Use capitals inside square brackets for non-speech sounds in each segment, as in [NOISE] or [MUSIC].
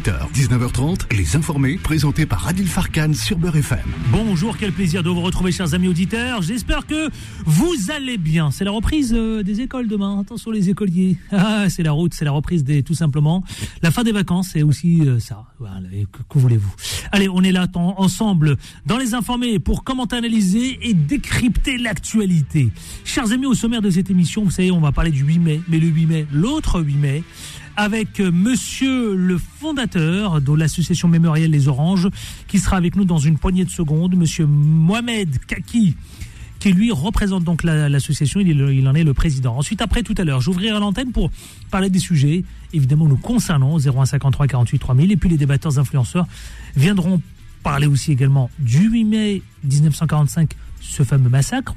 18h, 19h30, les informés présentés par Adil Farkan sur Beurre FM. Bonjour, quel plaisir de vous retrouver, chers amis auditeurs. J'espère que vous allez bien. C'est la reprise euh, des écoles demain. Attention, les écoliers. [LAUGHS] Ah, c'est la route, c'est la reprise des, tout simplement. La fin des vacances, c'est aussi euh, ça. Voilà, que, que voulez-vous? Allez, on est là en- ensemble dans les informés pour commenter, analyser et décrypter l'actualité. Chers amis, au sommaire de cette émission, vous savez, on va parler du 8 mai, mais le 8 mai, l'autre 8 mai, avec euh, monsieur le fondateur de l'association mémorielle Les Oranges, qui sera avec nous dans une poignée de secondes, monsieur Mohamed Kaki, qui lui représente donc la- l'association, il, en est le président. Ensuite, après tout à l'heure, j'ouvrirai l'antenne pour parler des sujets, évidemment nous concernant, 0153 48 3000, et puis les débatteurs influenceurs viendront parler aussi également du 8 mai 1945, ce fameux massacre.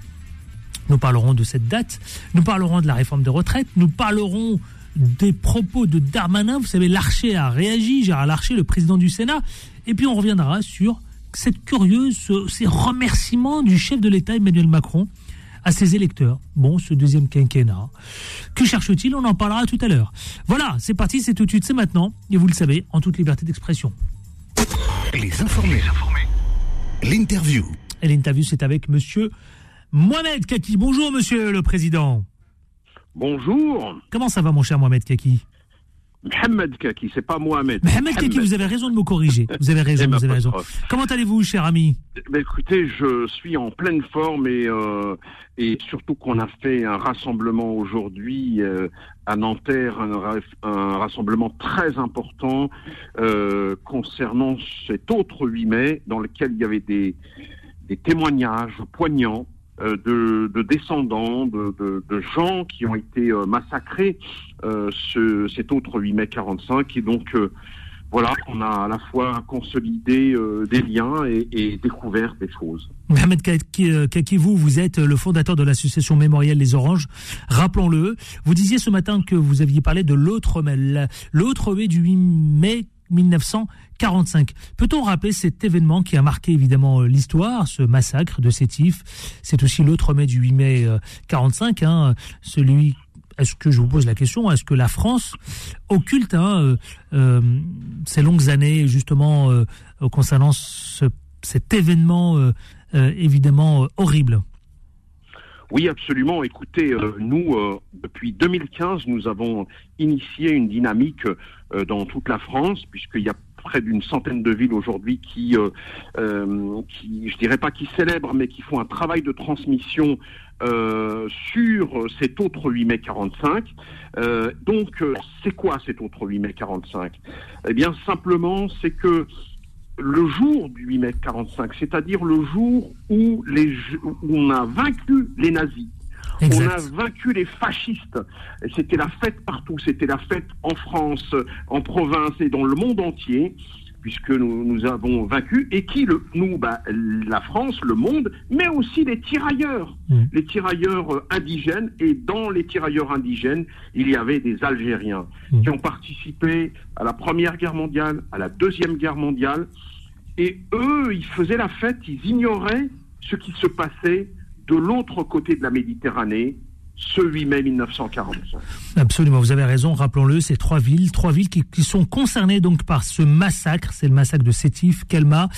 Nous parlerons de cette date, nous parlerons de la réforme des retraites, nous parlerons des propos de Darmanin. Vous savez, Larcher a réagi, Gérard Larcher, le président du Sénat. Et puis on reviendra sur cette curieuse, ce- ces remerciements du chef de l'État Emmanuel Macron à ses électeurs. Bon, ce deuxième quinquennat. Que cherche-t-il? On en parlera tout à l'heure. Voilà, c'est parti, c'est tout de suite, c'est maintenant. Et vous le savez, en toute liberté d'expression. Les informés. L'interview. Et l'interview, c'est avec monsieur Mohamed Kaki. Bonjour, monsieur le président. Bonjour, Comment ça va, mon cher Mohamed Kaki Mohamed Kaki, c'est pas Mohamed. Mohamed Kaki, vous avez raison de me corriger. Vous avez raison, Eh ben, vous avez raison. Comment allez-vous, cher ami Ben, écoutez, je suis en pleine forme et, euh, et surtout qu'on a fait un rassemblement aujourd'hui euh, à Nanterre, un, ra- un rassemblement très important euh, concernant cet autre 8 mai dans lequel il y avait des, des témoignages poignants de, de descendants, de, gens qui ont été euh, massacrés euh, ce, cet autre 8 mai 45 et donc euh, voilà, on a à la fois consolidé euh, des liens et, découvert des choses. Mohamed Kaki, euh, Kaki, vous, êtes le fondateur de l'association mémorielle Les Oranges. Rappelons-le. Vous disiez ce matin que vous aviez parlé de l'autre mai, la- l'autre mai du 8 mai 1945. Peut-on rappeler cet événement qui a marqué évidemment euh, l'histoire, ce massacre de Sétif C'est aussi l'autre mai du 8 mai euh, 45, hein, celui est-ce que je vous pose la question, est-ce que la France occulte hein, euh, euh, ces longues années justement euh, euh, concernant ce- cet événement euh, euh, évidemment euh, horrible? Oui, absolument. Écoutez, euh, nous, euh, depuis 2015, nous avons initié une dynamique euh, dans toute la France, puisqu'il y a près d'une centaine de villes aujourd'hui qui, euh, euh, qui, je dirais pas qui célèbrent, mais qui font un travail de transmission euh, sur cet autre 8 mai 45. Euh, donc, euh, c'est quoi cet autre 8 mai 45 Eh bien, simplement, c'est que le jour du 8 mai 45, c'est-à-dire le jour où, les, où on a vaincu les nazis, on a vaincu les fascistes. C'était la fête partout. C'était la fête en France, en province et dans le monde entier, puisque nous, nous avons vaincu. Et qui, le, nous, bah, la France, le monde, mais aussi les tirailleurs, Mm. les tirailleurs euh, indigènes. Et dans les tirailleurs indigènes, il y avait des Algériens Mm. qui ont participé à la Première Guerre mondiale, à la Deuxième Guerre mondiale. Et eux, ils faisaient la fête, ils ignoraient ce qui se passait de l'autre côté de la Méditerranée, ce 8 mai 1945. Absolument, vous avez raison. Rappelons-le, c'est trois villes, trois villes qui, qui sont concernées donc par ce massacre. C'est le massacre de Sétif, Kelma,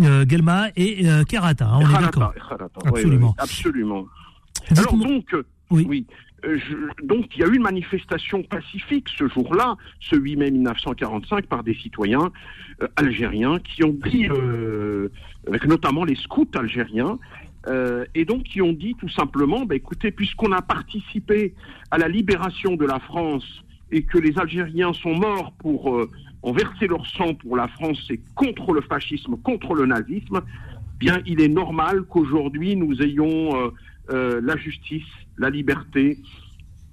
euh, Gelma et euh, Kerata. hein, on est d'accord. Oui, Absolument. oui, absolument. Alors donc, euh, Oui. oui. euh, je- donc il y a eu une manifestation pacifique ce jour-là, ce 8 mai 1945, par des citoyens euh, algériens qui ont euh, avec notamment les scouts algériens, euh, et donc qui ont dit tout simplement, bah, écoutez, puisqu'on a participé à la libération de la France et que les Algériens sont morts pour euh, ont versé leur sang pour la France et contre le fascisme, contre le nazisme, bien il est normal qu'aujourd'hui nous ayons euh, euh, la justice, la liberté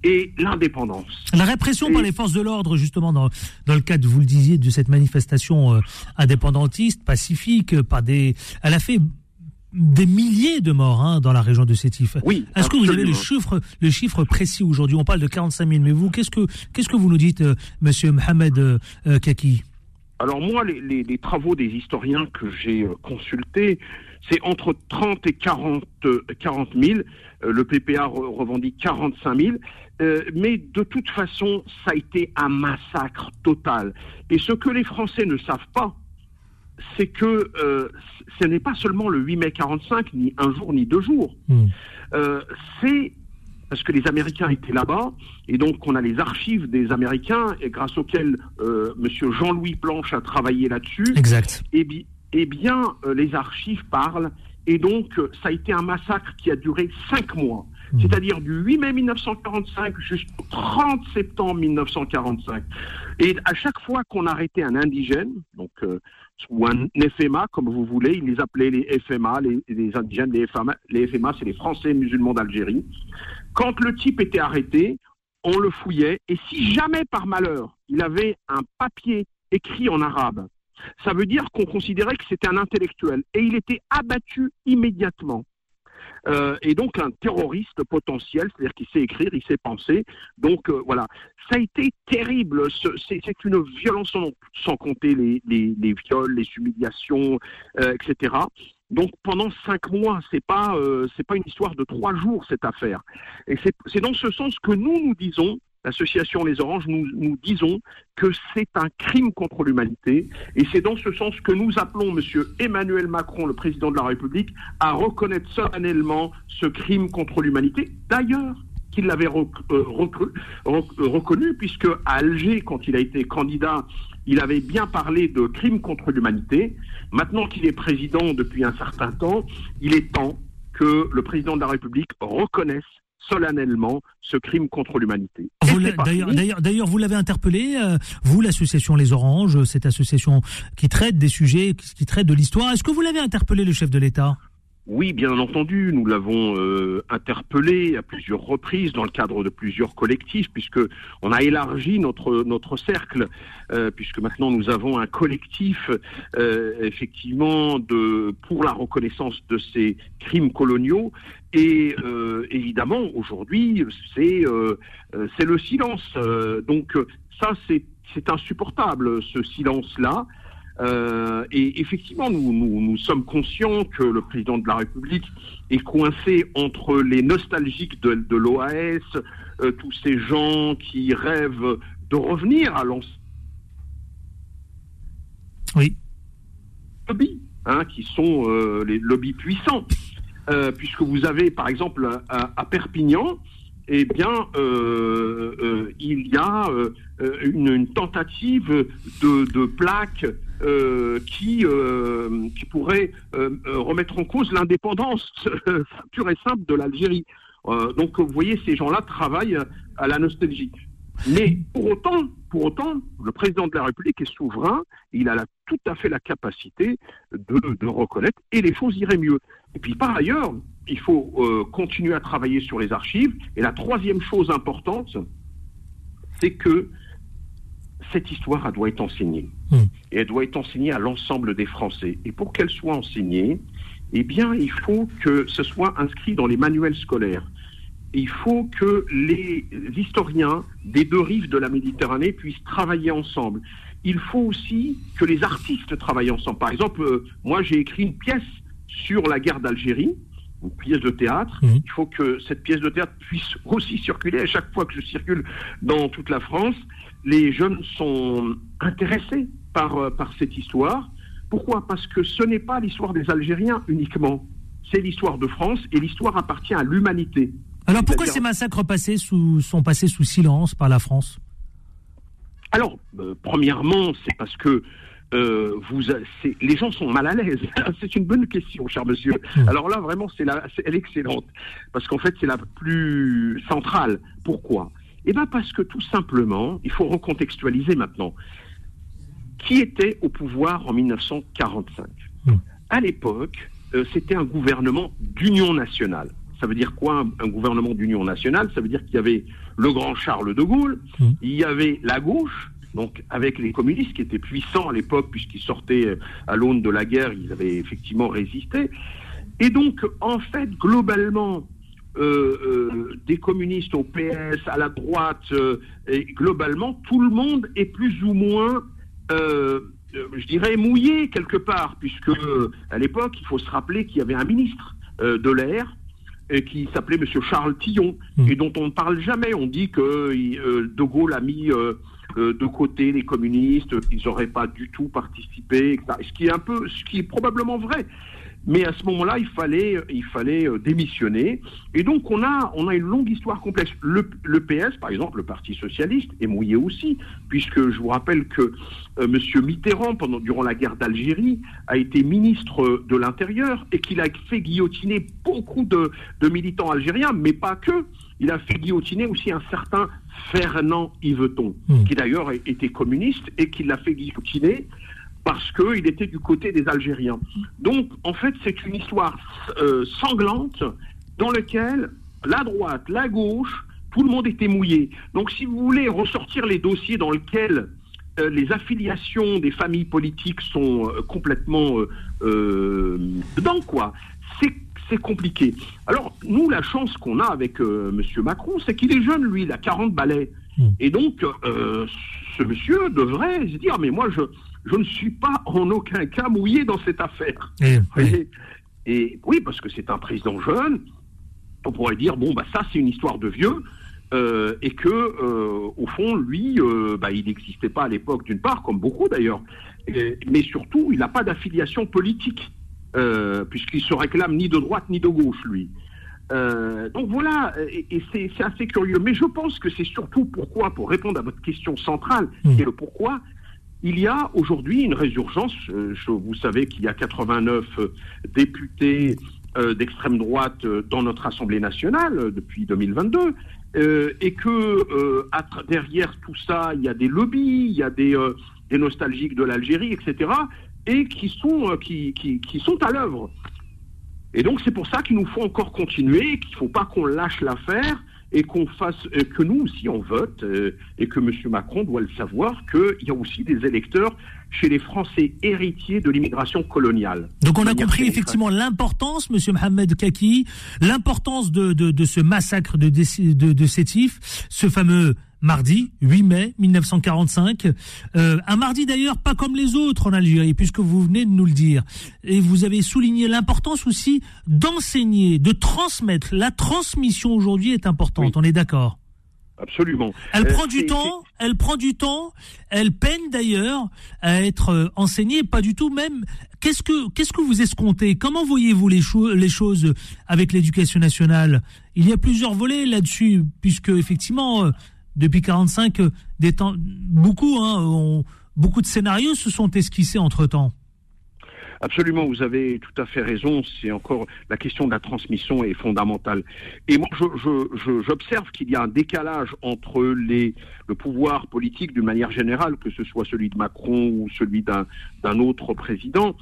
et l'indépendance. La répression Et- par les forces de l'ordre, justement, dans, dans le cadre, vous le disiez, de cette manifestation euh, indépendantiste, pacifique, par des, elle a fait des milliers de morts hein, dans la région de Sétif. Oui. Est-ce que vous avez le chiffre, le chiffre précis aujourd'hui? On parle de 45 000, mais vous, qu'est-ce que, qu'est-ce que vous nous dites, euh, Monsieur Mohamed euh, euh, Kaki? Alors moi, les, travaux des historiens que j'ai euh, consultés, c'est entre 30 et 40, 40 000. le PPA revendique 45 000. mais de toute façon, ça a été un massacre total. Et ce que les Français ne savent pas, c'est que euh, ce n'est pas seulement le 8 mai 45, ni un jour, ni deux jours. Hmm. Euh, c'est parce que les Américains étaient là-bas, et donc on a les archives des Américains, et grâce auxquelles euh, Monsieur Jean-Louis Planche a travaillé là-dessus. Exact. Et, eh bien, euh, les archives parlent, et donc ça a été un massacre qui a duré cinq mois. Hmm. C'est-à-dire du 8 mai 1945 jusqu'au 30 septembre 1945. Et à chaque fois qu'on arrêtait un indigène, donc ou un FMA, comme vous voulez. Ils les appelaient les FMA, les, indigènes, les FMA. Les FMA, c'est les Français musulmans d'Algérie. Quand le type était arrêté, on le fouillait. Et si jamais, par malheur, il avait un papier écrit en arabe, ça veut dire qu'on considérait que c'était un intellectuel. Et il était abattu immédiatement. Euh, et donc un terroriste potentiel, c'est-à-dire qu'il sait écrire, il sait penser. Donc euh, voilà, ça a été terrible. C'est une violence sans, compter les, les, viols, les humiliations, euh, etc. Donc pendant cinq mois, c'est pas c'est pas une histoire de trois jours cette affaire. Et c'est dans ce sens que nous nous disons l'association Les Oranges, nous, nous disons que c'est un crime contre l'humanité. Et c'est dans ce sens que nous appelons M. Emmanuel Macron, le président de la République, à reconnaître solennellement ce crime contre l'humanité. D'ailleurs, qu'il l'avait euh, reconnu, puisque à Alger, quand il a été candidat, il avait bien parlé de crime contre l'humanité. Maintenant qu'il est président depuis un certain temps, il est temps que le président de la République reconnaisse solennellement ce crime contre l'humanité. D'ailleurs, vous l'avez interpellé, euh, vous, l'association Les Oranges, cette association qui traite des sujets, qui traite de l'histoire. Est-ce que vous l'avez interpellé, le chef de l'État? Oui, bien entendu, nous l'avons euh, interpellé à plusieurs reprises dans le cadre de plusieurs collectifs, puisque on a élargi notre notre cercle, euh, puisque maintenant nous avons un collectif euh, effectivement de pour la reconnaissance de ces crimes coloniaux. Et évidemment, aujourd'hui, c'est c'est le silence. donc ça, c'est insupportable ce silence là. Euh, et effectivement, nous, nous, sommes conscients que le président de la République est coincé entre les nostalgiques de, de l'OAS, euh, tous ces gens qui rêvent de revenir à l'ancien. Oui. Lobbies, hein, qui sont euh, les lobbies puissants. Puisque vous avez, par exemple, à, Perpignan, eh bien, il y a une, tentative de, de plaque euh, qui, euh, qui pourrait euh, remettre en cause l'indépendance pure et simple de l'Algérie. donc vous voyez, ces gens-là travaillent à la nostalgie. Mais pour autant, pour autant, le président de la République est souverain, il a tout à fait la capacité de, de, reconnaître et les choses iraient mieux. Et puis par ailleurs, il faut continuer à travailler sur les archives. Et la troisième chose importante, c'est que cette histoire, elle doit être enseignée. Hmm. Et elle doit être enseignée à l'ensemble des Français. Et pour qu'elle soit enseignée, eh bien, il faut que ce soit inscrit dans les manuels scolaires. Il faut que les historiens des deux rives de la Méditerranée puissent travailler ensemble. Il faut aussi que les artistes travaillent ensemble. Par exemple, euh, moi, j'ai écrit une pièce sur la guerre d'Algérie, une pièce de théâtre. Il faut que cette pièce de théâtre puisse aussi circuler à chaque fois que je circule dans toute la France les jeunes sont intéressés par, euh, par cette histoire. Pourquoi? Parce que ce n'est pas l'histoire des Algériens uniquement, c'est l'histoire de France et l'histoire appartient à l'humanité. Alors pourquoi ces massacres passés sous, sont passés sous silence par la France? Alors, euh, premièrement, c'est parce que euh, vous, les gens sont mal à l'aise. [LAUGHS] c'est une bonne question, cher monsieur. Hmm. Alors là, vraiment, c'est elle est excellente parce qu'en fait, c'est la plus centrale. Pourquoi? Eh bien parce que tout simplement, il faut recontextualiser maintenant. Qui était au pouvoir en 1945 hmm. À l'époque, euh, c'était un gouvernement d'union nationale. Ça veut dire quoi un, gouvernement d'union nationale? Ça veut dire qu'il y avait le grand Charles de Gaulle, hmm. il y avait la gauche, donc avec les communistes qui étaient puissants à l'époque puisqu'ils sortaient euh, à l'aune de la guerre, ils avaient effectivement résisté. Et donc, en fait, globalement, euh, euh, des communistes au PS, à la droite, euh, et globalement, tout le monde est plus ou moins je dirais, mouillé quelque part, puisque à l'époque, il faut se rappeler qu'il y avait un ministre de l'air qui s'appelait Monsieur Charles Tillon mmh. et dont on ne parle jamais. On dit que De Gaulle a mis de côté les communistes, qu'ils n'auraient pas du tout participé, Ce qui est un peu, ce qui est probablement vrai. Mais à ce moment-là, il fallait, il fallait euh, démissionner. Et donc, on a, on a une longue histoire complexe. Le, le PS, par exemple, le Parti socialiste, est mouillé aussi, puisque je vous rappelle que euh, M. Mitterrand, pendant, durant la guerre d'Algérie, a été ministre de l'Intérieur et qu'il a fait guillotiner beaucoup de, de militants algériens, mais pas que. Il a fait guillotiner aussi un certain Fernand Yveton, mmh. qui d'ailleurs était communiste et qui l'a fait guillotiner parce qu'il était du côté des Algériens. Donc, en fait, c'est une histoire euh, sanglante dans laquelle la droite, la gauche, tout le monde était mouillé. Donc, si vous voulez ressortir les dossiers dans lesquels euh, les affiliations des familles politiques sont euh, complètement dedans, quoi, c'est compliqué. Alors, nous, la chance qu'on a avec M. Macron, c'est qu'il est jeune, lui, il a 40 balais. Hmm. Et donc, ce monsieur devrait se dire, mais moi, je, je ne suis pas en aucun cas mouillé dans cette affaire. Et, oui, parce que c'est un président jeune. On pourrait dire bon, bah ça c'est une histoire de vieux. Euh, et que euh, au fond, lui, euh, bah, il n'existait pas à l'époque d'une part, comme beaucoup d'ailleurs, mais surtout, il n'a pas d'affiliation politique, puisqu'il se réclame ni de droite ni de gauche, lui. donc voilà, et, c'est assez curieux. Mais je pense que c'est surtout pourquoi, pour répondre à votre question centrale, mmh. et le pourquoi, il y a aujourd'hui une résurgence. Euh, vous savez qu'il y a 89 euh, députés euh, d'extrême droite dans notre Assemblée nationale depuis 2022. et que derrière tout ça, il y a des lobbies, il y a des, nostalgiques de l'Algérie, etc., et qui sont, qui sont à l'œuvre. Et donc c'est pour ça qu'il nous faut encore continuer, qu'il ne faut pas qu'on lâche l'affaire, et qu'on fasse, euh, que nous aussi on vote, euh, et que M. Macron doit le savoir, qu'il y a aussi des électeurs chez les Français héritiers de l'immigration coloniale. Donc on a compris effectivement l'importance, Monsieur Mohamed Kaki, l'importance de, de, ce massacre de, de, de Sétif, ce fameux mardi 8 mai 1945. Euh, un mardi d'ailleurs pas comme les autres en Algérie, puisque vous venez de nous le dire. Et vous avez souligné l'importance aussi d'enseigner, de transmettre. La transmission aujourd'hui est importante, on est d'accord? Absolument. Elle euh, prend du temps, elle prend du temps, elle peine d'ailleurs à être euh, enseignée, pas du tout même. Qu'est-ce que qu'est-ce que vous escomptez? Comment voyez-vous les, les choses avec l'éducation nationale? Il y a plusieurs volets là-dessus, puisque effectivement depuis 45, euh, beaucoup, hein, beaucoup de scénarios se sont esquissés entre temps. Absolument, vous avez tout à fait raison. C'est encore la question de la transmission est fondamentale. Et moi, j'observe qu'il y a un décalage entre les, le pouvoir politique d'une manière générale, que ce soit celui de Macron ou celui d'un autre président,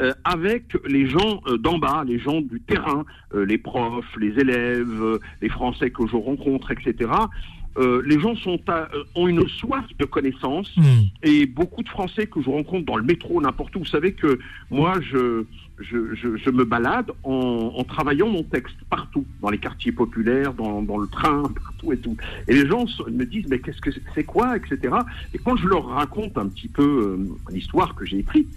euh, avec les gens euh, d'en bas, les gens du terrain, les profs, les élèves, les Français que je rencontre, etc. Euh, les gens sont euh, ont une soif de connaissances hmm. et beaucoup de Français que je rencontre dans le métro, n'importe où, vous savez que moi, je, je, me balade en, travaillant mon texte partout, dans les quartiers populaires, dans, le train, partout et tout. Et les gens me disent, mais qu'est-ce que c'est quoi, etc. Et quand je leur raconte un petit peu euh, l'histoire que j'ai écrite,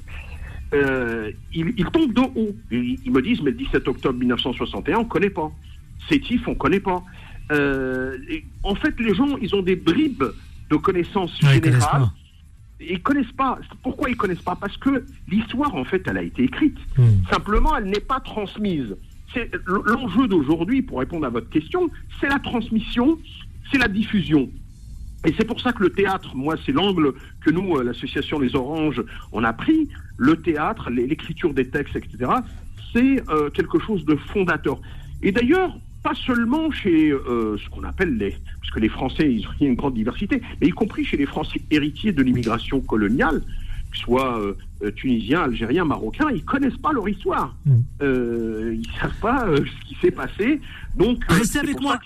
ils, tombent de haut. Ils, ils, me disent, mais le 17 octobre 1961, on ne connaît pas. Sétif, on ne connaît pas. Euh, en fait, les gens, ils ont des bribes de connaissances générales. Ils connaissent pas. Pourquoi ils connaissent pas? Parce que l'histoire, en fait, elle a été écrite. Hmm. Simplement, elle n'est pas transmise. L'enjeu d'aujourd'hui, pour répondre à votre question, c'est la transmission, c'est la diffusion. Et c'est pour ça que le théâtre, moi, c'est l'angle que nous, euh, l'association Les Oranges, on a pris. Le théâtre, l'écriture des textes, etc., c'est euh, quelque chose de fondateur. Et d'ailleurs, pas seulement chez euh, ce qu'on appelle les, parce que les Français, ils ont une grande diversité, mais y compris chez les Français héritiers de l'immigration coloniale, que soit euh, Tunisiens, Algériens, Marocains, ils connaissent pas leur histoire. Mm. Euh, ils savent pas euh, ce qui s'est passé. Donc, euh, Restez c'est avec moi.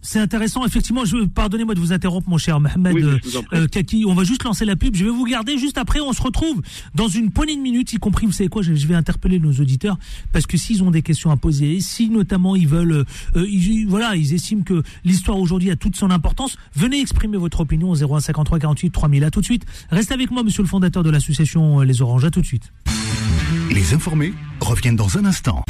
c'est intéressant, effectivement. Je, pardonnez-moi de vous interrompre, mon cher Mohamed Oui, euh, euh, Kaki. On va juste lancer la pub. Je vais vous garder juste après. On se retrouve dans une poignée de minutes, y compris, vous savez quoi, je, je vais interpeller nos auditeurs parce que s'ils ont des questions à poser, si notamment ils veulent, euh, euh, ils- voilà, ils estiment que l'histoire aujourd'hui a toute son importance, venez exprimer votre opinion au 0153 48 3000. À tout de suite. Restez avec moi, monsieur le fondateur de l'association euh, Les Oranges. Les informés reviennent dans un instant.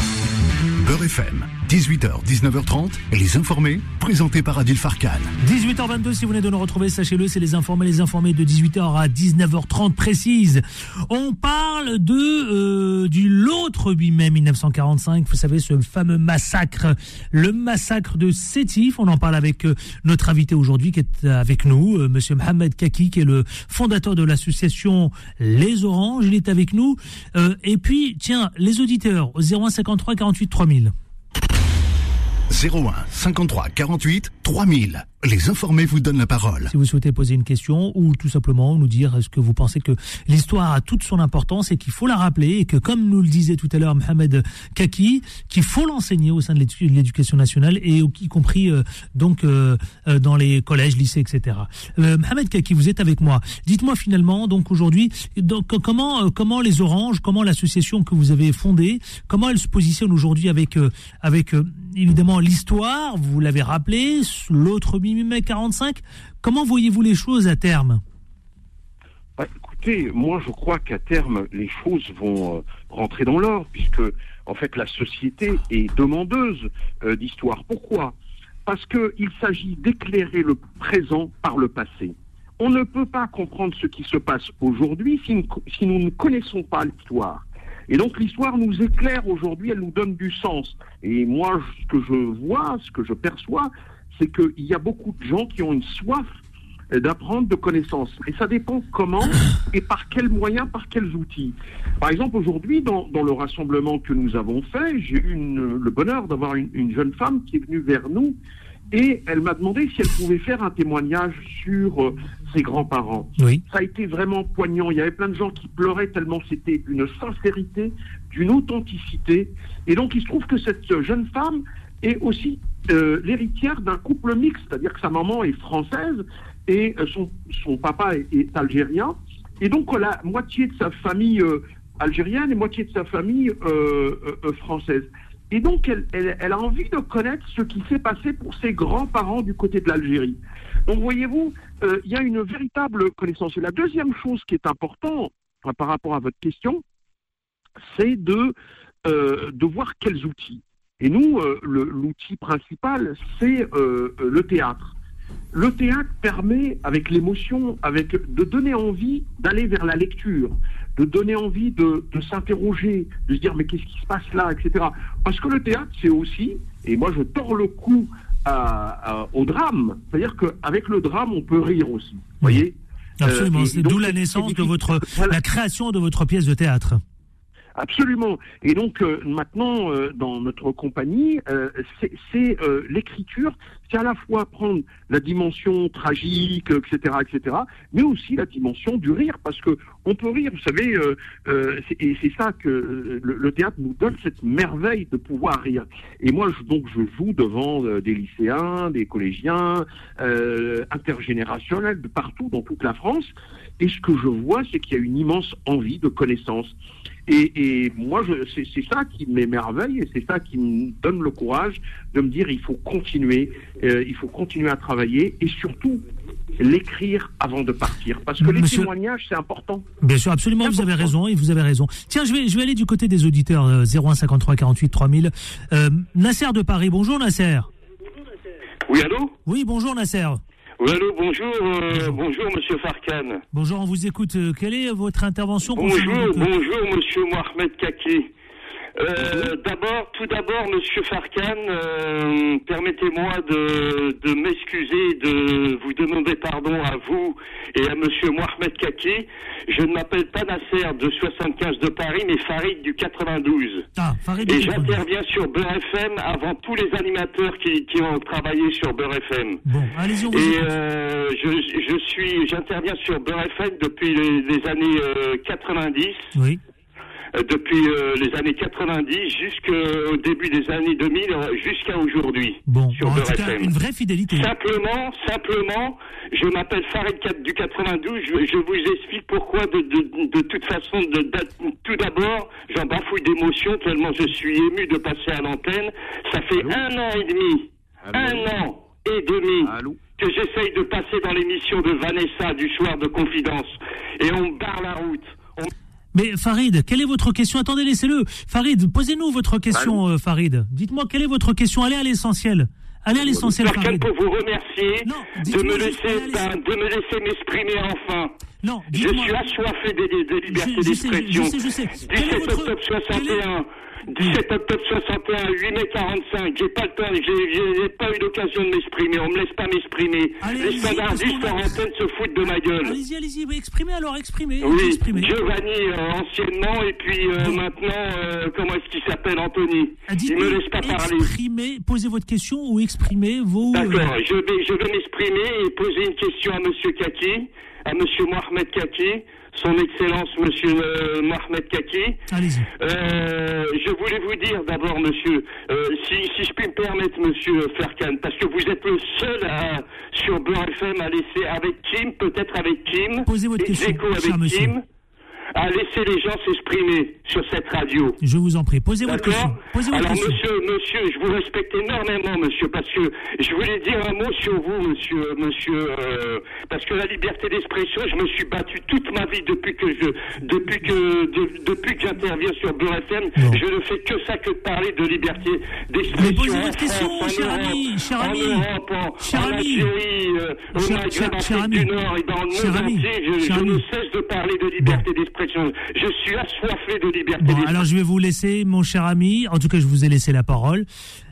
Beurre FM, 18h, 19h30, les informés, présentés par Adil Farkan. 18h22, si vous venez de nous retrouver, sachez-le, c'est les informés, les informés de 18h à 19h30 précise. On parle de euh, du l'autre 8 mai 1945, vous savez, ce fameux massacre, le massacre de Sétif. On en parle avec euh, notre invité aujourd'hui qui est avec nous, euh, monsieur Mohamed Kaki, qui est le fondateur de l'association Les Oranges. Il est avec nous. Euh, et puis, tiens, les auditeurs, au 0153 48 3000. 01 53 48 3000. Les informés vous donnent la parole. si vous souhaitez poser une question ou tout simplement nous dire est-ce que vous pensez que l'histoire a toute son importance et qu'il faut la rappeler et que comme nous le disait tout à l'heure Mohamed Kaki, qu'il faut l'enseigner au sein de l'édu- de l'éducation nationale et y compris euh, donc euh, euh, dans les collèges, lycées, etc. Euh, Mohamed Kaki, vous êtes avec moi. Dites-moi finalement donc aujourd'hui donc comment euh, comment les Oranges, comment l'association que vous avez fondée, comment elle se positionne aujourd'hui avec euh, avec évidemment l'histoire, vous l'avez rappelé, l'autre 8 mai 45. Comment voyez-vous les choses à terme? Bah, écoutez, moi je crois qu'à terme les choses vont euh, rentrer dans l'ordre puisque en fait la société est demandeuse euh, d'histoire. Pourquoi? Parce qu'il s'agit d'éclairer le présent par le passé. On ne peut pas comprendre ce qui se passe aujourd'hui si nous ne connaissons pas l'histoire. Et donc l'histoire nous éclaire aujourd'hui, elle nous donne du sens. Et moi, ce que je vois, ce que je perçois, c'est qu'il y a beaucoup de gens qui ont une soif euh, d'apprendre de connaissances. Et ça dépend comment et par quels moyens, par quels outils. Par exemple, aujourd'hui, dans, dans le rassemblement que nous avons fait, j'ai eu une- le bonheur d'avoir une, une jeune femme qui est venue vers nous et elle m'a demandé si elle pouvait faire un témoignage sur euh, ses grands-parents. Oui. Ça a été vraiment poignant. Il y avait plein de gens qui pleuraient tellement c'était d'une sincérité, d'une authenticité. Et donc, il se trouve que cette jeune femme est aussi euh, l'héritière d'un couple mixte, c'est-à-dire que sa maman est française et euh, son, papa est, algérien. Et donc, la moitié de sa famille euh, algérienne et moitié de sa famille française. Et donc, elle, a envie de connaître ce qui s'est passé pour ses grands-parents du côté de l'Algérie. Donc, voyez-vous, il y a une véritable connaissance. Et la deuxième chose qui est importante par rapport à votre question, c'est de, de voir quels outils. Et nous, euh, l'outil principal, c'est euh, euh, le théâtre. Le théâtre permet, avec l'émotion, avec de donner envie d'aller vers la lecture, de donner envie de, de s'interroger, de se dire mais qu'est-ce qui se passe là, etc. Parce que le théâtre, c'est aussi, et moi je tords le cou à- à- au drame, c'est-à-dire qu'avec le drame, on peut rire aussi. Vous voyez? Absolument. Euh, c'est d'où la naissance de votre, Voilà. la création de votre pièce de théâtre. Absolument. Et donc euh, maintenant, euh, dans notre compagnie, euh, c'est euh, l'écriture, c'est à la fois prendre la dimension tragique, etc., etc., mais aussi la dimension du rire, parce que on peut rire. Vous savez, euh, euh, et c'est ça que euh, le, le théâtre nous donne cette merveille de pouvoir rire. Et moi, je, donc, je joue devant euh, des lycéens, des collégiens, euh, intergénérationnels de partout dans toute la France. Et ce que je vois, c'est qu'il y a une immense envie de connaissance. Et, et moi, je- c'est c'est ça qui m'émerveille et c'est ça qui me donne le courage de me dire il faut continuer, euh, il faut continuer à travailler et surtout l'écrire avant de partir. Parce que les Monsieur- témoignages, c'est important. Bien sûr, absolument, vous avez raison et vous avez raison. Tiens, je vais, je vais aller du côté des auditeurs euh, 01 53 48 3000. Euh, Nasser de Paris, bonjour Nasser. Oui, allô? Oui, bonjour Nasser. Oui, allô, bonjour, euh, bonjour, monsieur Farkan. Bonjour, on vous écoute. Euh, Quelle est votre intervention Bonjour, euh, bonjour, monsieur Mohamed Kaki. Euh, d'abord, tout d'abord, Monsieur Farkan, euh, permettez-moi de, de m'excuser, de vous demander pardon à vous et à Monsieur Mohamed Kaki. Je ne m'appelle pas Nasser de 75 de Paris, mais Farid du 92. Ah, Farid Et du 92. j'interviens sur Beurre FM avant tous les animateurs qui, qui ont travaillé sur Beurre FM. Bon, allez-y, Et euh, je, je suis, j'interviens sur Beurre FM depuis les, les années euh, 90, Oui. Euh, depuis euh, les années 90 jusqu'au début des années 2000, euh, jusqu'à aujourd'hui Bon, sur en tout cas, FM. une vraie fidélité. Simplement, simplement, je m'appelle Farid du 92. Je, je vous explique pourquoi. De, de, de toute façon, de, de- tout d'abord, j'en bafouille d'émotion tellement je suis ému de passer à l'antenne. Ça fait Allô un an et demi, Allô un an et demi Allô que j'essaye de passer dans l'émission de Vanessa du soir de Confidence. Et on me barre la route. On- Mais Farid, quelle est votre question? Attendez, laissez-le. Farid, posez-nous votre question, euh, Farid. Dites-moi, quelle est votre question? Allez à l'essentiel. Allez à l'essentiel, Farid. pour vous remercier Non, de me laisser, ben, de me laisser m'exprimer enfin. Non, Je suis assoiffé de, de, de liberté Je- je sais, d'expression. je sais, je sais. Quel est 17 votre- octobre quel est- 61. 17 octobre 61, 8 mai 45. J'ai pas le temps, j'ai pas eu l'occasion de m'exprimer. On me laisse pas m'exprimer. Les standardistes en antenne se foutent de ma gueule. Allez-y, allez-y, exprimez alors, exprimez. Oui, exprimez. Giovanni euh, anciennement et puis euh, maintenant, euh, comment est-ce qu'il s'appelle Anthony? Ah, Il me laisse pas parler. Exprimez, posez votre question ou exprimez vos. D'accord, je vais, je vais m'exprimer et poser une question à Monsieur Kaki, à Monsieur Mohamed Kaki, Son Excellence Monsieur euh, Mohamed Kaki. Euh, je voulais vous dire d'abord, monsieur, euh, si, si je puis me permettre, monsieur Ferkan, parce que vous êtes le seul à, sur Beurre FM à laisser, avec Kim, peut-être avec Kim, Posez votre question, avec cher monsieur. À laisser les gens s'exprimer sur cette radio. Je vous en prie, posez votre question. D'accord Posez votre Alors, question. monsieur, monsieur, je vous respecte énormément, monsieur, parce que je voulais dire un mot sur vous, monsieur, monsieur, euh, parce que la liberté d'expression, je me suis battu toute ma vie depuis que je, depuis que, de- depuis que j'interviens sur Beurre FM, Non. je ne fais que ça que de parler de liberté d'expression. posez en votre question, France, en cher Europe, ami, cher en ami. Europe, en, Cher en ami. Algérie, euh, au Maghreb, en Afrique du Nord et dans le monde entier, je, ne cesse de parler de liberté d'expression. Je suis assoiffé de liberté Bon, alors je vais vous laisser, mon cher ami. En tout cas, je vous ai laissé la parole.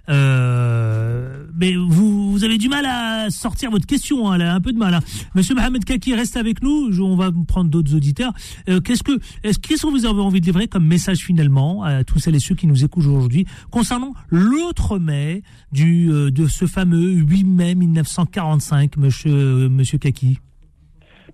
Euh, mais vous, vous avez du mal à sortir votre question, hein, là, un peu de mal. hein. Monsieur Mohamed Kaki, reste avec nous. Je- on va prendre d'autres auditeurs. Euh, qu'est-ce que, est-ce qu'est-ce que vous avez envie de livrer comme message finalement à tous celles et ceux qui nous écoutent aujourd'hui concernant l'autre mai du euh, de ce fameux 8 mai 1945, Monsieur euh, Monsieur Kaki?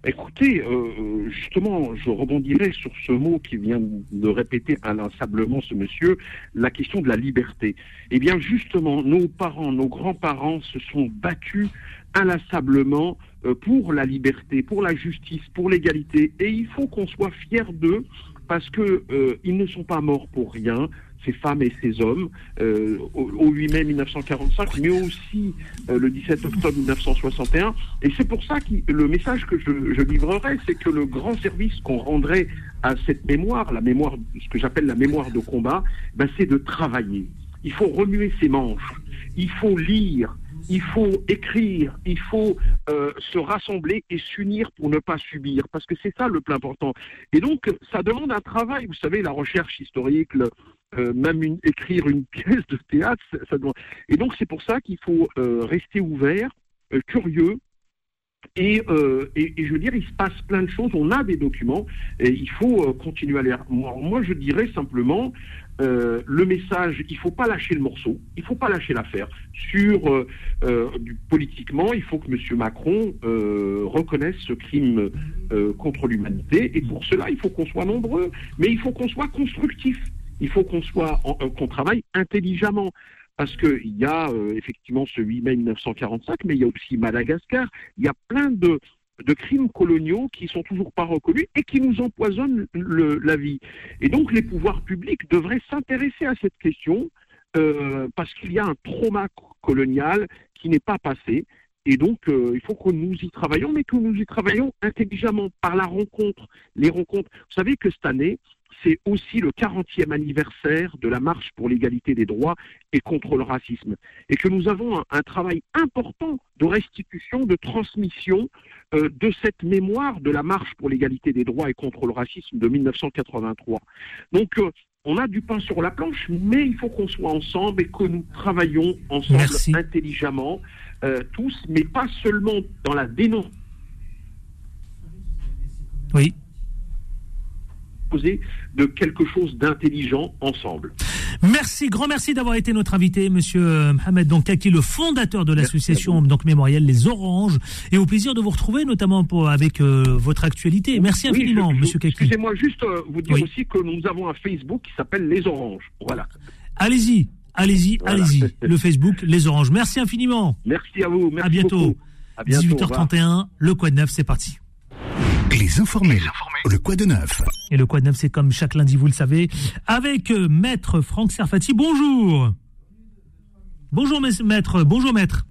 Écoutez, euh, justement, je rebondirai sur ce mot qui vient de répéter inlassablement ce monsieur, la question de la liberté. Eh bien, justement, nos parents, nos grands-parents se sont battus inlassablement euh, pour la liberté, pour la justice, pour l'égalité, et il faut qu'on soit fiers d'eux parce que euh, ils ne sont pas morts pour rien. Ces femmes et ces hommes, euh, au, au 8 mai 1945, mais aussi euh, le 17 octobre 1961. Et c'est pour ça que le message que je, je livrerai, c'est que le grand service qu'on rendrait à cette mémoire, la mémoire, ce que j'appelle la mémoire de combat, ben, c'est de travailler. Il faut remuer ses manches, il faut lire, il faut écrire, il faut euh, se rassembler et s'unir pour ne pas subir, parce que c'est ça le plus important. Et donc, ça demande un travail, vous savez, la recherche historique, euh, même une- écrire une [LAUGHS] pièce de théâtre, ça, demande- Et donc, c'est pour ça qu'il faut euh, rester ouvert, euh, curieux, et, et, je veux dire, il se passe plein de choses. On a des documents et il faut continuer à les. Moi, moi, je dirais simplement le message. Il faut pas lâcher le morceau. Il faut pas lâcher l'affaire. Sur politiquement, il faut que M. Macron reconnaisse ce crime contre l'humanité. Et pour cela, il faut qu'on soit nombreux, mais il faut qu'on soit constructif. Il faut qu'on soit, euh, qu'on travaille intelligemment. Parce qu'il y a euh, effectivement ce 8 mai 1945, mais il y a aussi Madagascar. Il y a plein de, de crimes coloniaux qui sont toujours pas reconnus et qui nous empoisonnent la vie. Et donc les pouvoirs publics devraient s'intéresser à cette question euh, parce qu'il y a un trauma co- colonial qui n'est pas passé. Et donc, il faut que nous y travaillons, mais que nous y travaillons intelligemment par la rencontre, les rencontres. Vous savez que cette année, c'est aussi le 40e anniversaire de la marche pour l'égalité des droits et contre le racisme. Et que nous avons un, un travail important de restitution, de transmission euh, de cette mémoire de la marche pour l'égalité des droits et contre le racisme de 1983. Donc, euh, on a du pain sur la planche, mais il faut qu'on soit ensemble et que nous travaillons ensemble Merci. intelligemment, euh, tous, mais pas seulement dans la dénonciation Oui. De quelque chose d'intelligent ensemble. Merci, grand merci d'avoir été notre invité, monsieur euh, Mohamed donc Kaki, le fondateur de l'association donc mémorielle Les Oranges, et au plaisir de vous retrouver, notamment pour, avec euh, votre actualité. Merci Oui, infiniment, je- je- monsieur Kaki. Excusez-moi juste euh, vous dire Oui. aussi que nous avons un Facebook qui s'appelle Les Oranges. Voilà. Allez-y, allez-y, Voilà. allez-y. [LAUGHS] Le Facebook Les Oranges. Merci infiniment. Merci à vous. Merci à bientôt. À bientôt, au revoir. 18h31, le Quad Neuf, c'est parti. Les informés. Le quoi de neuf Et le Quad Neuf, c'est comme chaque lundi, vous le savez, avec euh, Maître Franck Serfati. Bonjour. Bonjour, maître. Bonjour, maître.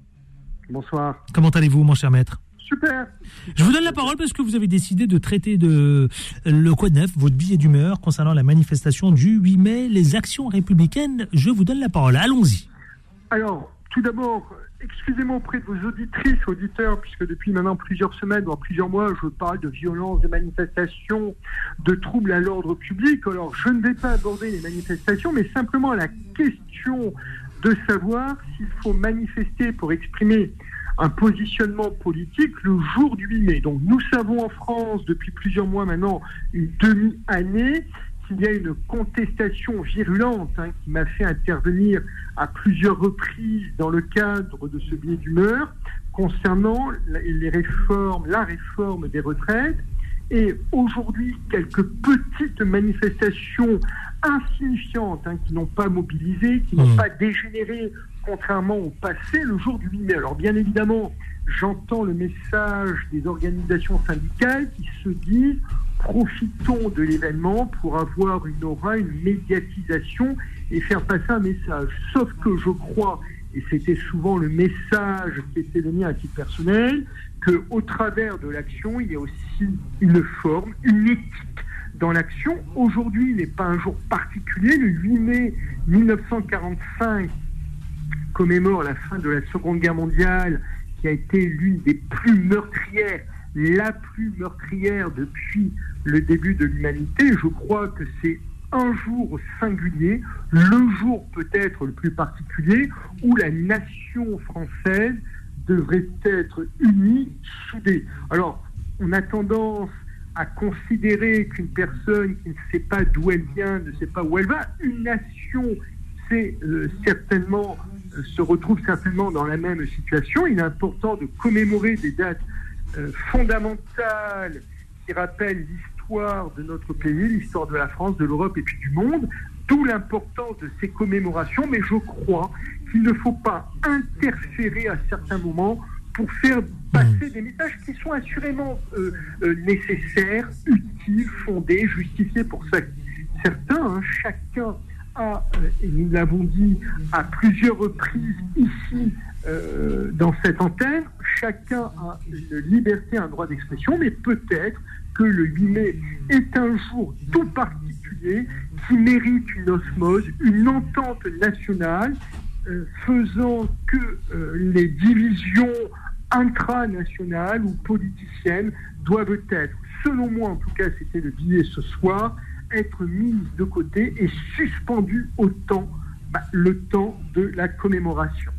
Bonsoir. Comment allez-vous, mon cher maître? Super. Je vous donne la parole parce que vous avez décidé de traiter de euh, le Quad Neuf, votre billet d'humeur concernant la manifestation du 8 mai, les actions républicaines. Je vous donne la parole. Allons-y. Alors, tout d'abord, excusez-moi auprès de vos auditrices, auditeurs, puisque depuis maintenant plusieurs semaines, voire plusieurs mois, je parle de violence, de manifestations, de troubles à l'ordre public. Alors, je ne vais pas aborder les manifestations, mais simplement la question de savoir s'il faut manifester pour exprimer un positionnement politique le jour du 8 mai. Donc nous savons en France depuis plusieurs mois maintenant, une demi-année, qu'il y a une contestation virulente hein, qui m'a fait intervenir à plusieurs reprises dans le cadre de ce billet d'humeur concernant la- les réformes, la réforme des retraites. Et aujourd'hui, quelques petites manifestations insignifiantes hein, qui n'ont pas mobilisé, qui n'ont Mmh. pas dégénéré, contrairement au passé, le jour du 8 mai. Alors bien évidemment, j'entends le message des organisations syndicales qui se disent profitons de l'événement pour avoir une aura, une médiatisation et faire passer un message. Sauf que je crois, et c'était souvent le message qui était le à titre personnel, que au travers de l'action, il y a aussi une forme, une éthique dans l'action. Aujourd'hui n'est pas un jour particulier. Le 8 mai 1945 commémore la fin de la Seconde Guerre mondiale, qui a été l'une des plus meurtrières, la plus meurtrière depuis le début de l'humanité. Je crois que c'est un jour singulier, le jour peut-être le plus particulier, où la nation française devrait être unie, soudée. Alors, on a tendance à considérer qu'une personne qui ne sait pas d'où elle vient, ne sait pas où elle va, une nation, c'est euh, certainement euh, se retrouve certainement dans la même situation. Il est important de commémorer des dates euh, fondamentales qui rappellent l'histoire de notre pays, l'histoire de la France, de l'Europe et puis du monde. D'où l'importance de ces commémorations, mais je crois qu'il ne faut pas interférer à certains moments pour faire passer des messages qui sont assurément euh, euh, nécessaires, utiles, fondés, justifiés pour certains. hein. chacun a, et nous l'avons dit à plusieurs reprises ici euh, dans cette antenne, chacun a une liberté, un droit d'expression, mais peut-être que le 8 mai est un jour tout particulier qui mérite une osmose, une entente nationale, euh, faisant que euh, les divisions intranationales ou politiciennes doivent être, selon moi en tout cas c'était le billet ce soir, être mises de côté et suspendues au temps, bah, le temps de la commémoration.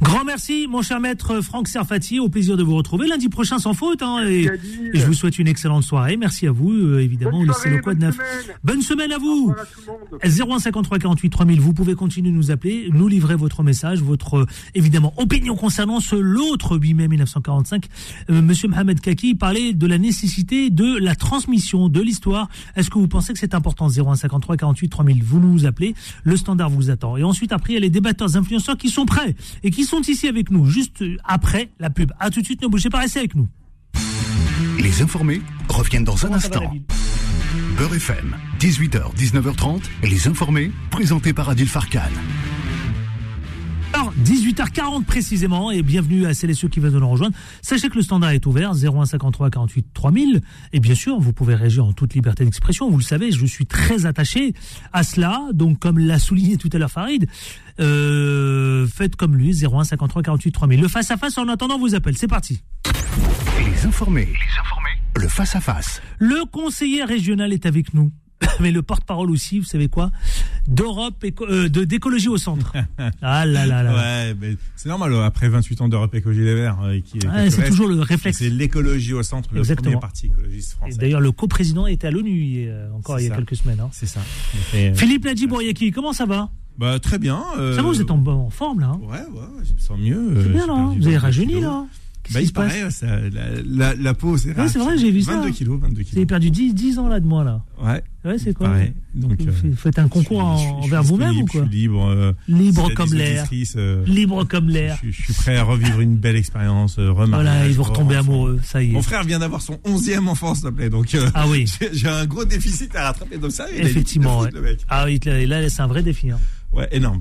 Grand merci, mon cher maître Franck Serfati. Au plaisir de vous retrouver lundi prochain sans faute. hein, et, je vous souhaite une excellente soirée. Merci à vous, euh, évidemment. Bonne soirée, le Quad bonne Neuf. semaine. Bonne semaine à vous. à tout le monde. 0153 48 3000, vous pouvez continuer de nous appeler, nous livrer votre message, votre euh, évidemment opinion concernant ce l'autre 8 mai 1945. Euh, Monsieur Mohamed Kaki parlait de la nécessité de la transmission de l'histoire. Est-ce que vous pensez que c'est important 0153 48 3000, vous nous appelez, le standard vous attend. Et ensuite après il y a les débatteurs influenceurs qui sont prêts et qui sont ici avec nous juste euh, après la pub. À tout de suite, ne bougez pas, restez avec nous. Les informés reviennent dans un Comment instant. Beurre FM, 18h, 19h30, les informés, présentés par Adil Farkan. Alors, 18h40 précisément, et bienvenue à celles et ceux qui viennent de nous rejoindre. Sachez que le standard est ouvert, 0153 48 3000. Et bien sûr, vous pouvez réagir en toute liberté d'expression. Vous le savez, je suis très attaché à cela. Donc, comme l'a souligné tout à l'heure Farid, euh, faites comme lui, 0153 48 3000. Le face-à-face, en attendant, vous appelle. C'est parti. Les informés, les informés, le face-à-face. Le conseiller régional est avec nous. [COUGHS] mais le porte-parole aussi, vous savez quoi? D'Europe, euh, de d'écologie au centre. [LAUGHS] ah là là là. Ouais, mais c'est normal, après 28 ans d'Europe Écologie Les Verts. Euh, qui, ah, c'est toujours le réflexe. C'est l'écologie au centre, le Exactement. premier parti écologiste français. D'ailleurs, le coprésident était à l'ONU euh, encore il y a quelques semaines. Hein. C'est ça. Philippe Nadji comment ça va? Bah, très bien. ça va, vous êtes en, en forme là hein? Ouais, ouais, je me sens mieux. C'est bien là, vous avez rajeuni là bah, il paraît, ça, la, la, peau, c'est ouais, c'est vrai, j'ai vu 22 ça. Kilos, 22 kilos. Vous avez perdu 10, 10 ans là de moi là. Ouais. Ouais, c'est quoi pareil. Donc, vous faites un concours envers vous-même ou quoi Je suis libre. Euh, libre comme l'air. Euh, libre comme l'air. Je, je, suis prêt à revivre une belle expérience. Euh, voilà, ils vont retomber amoureux, ça y est. Mon frère vient d'avoir son 11e enfant, s'il te plaît. Donc, euh, ah oui. [LAUGHS] J'ai un gros déficit à rattraper. Donc, ça, Effectivement. Il ouais. Ah oui, là, c'est un vrai défi. Hein. Ouais, énorme.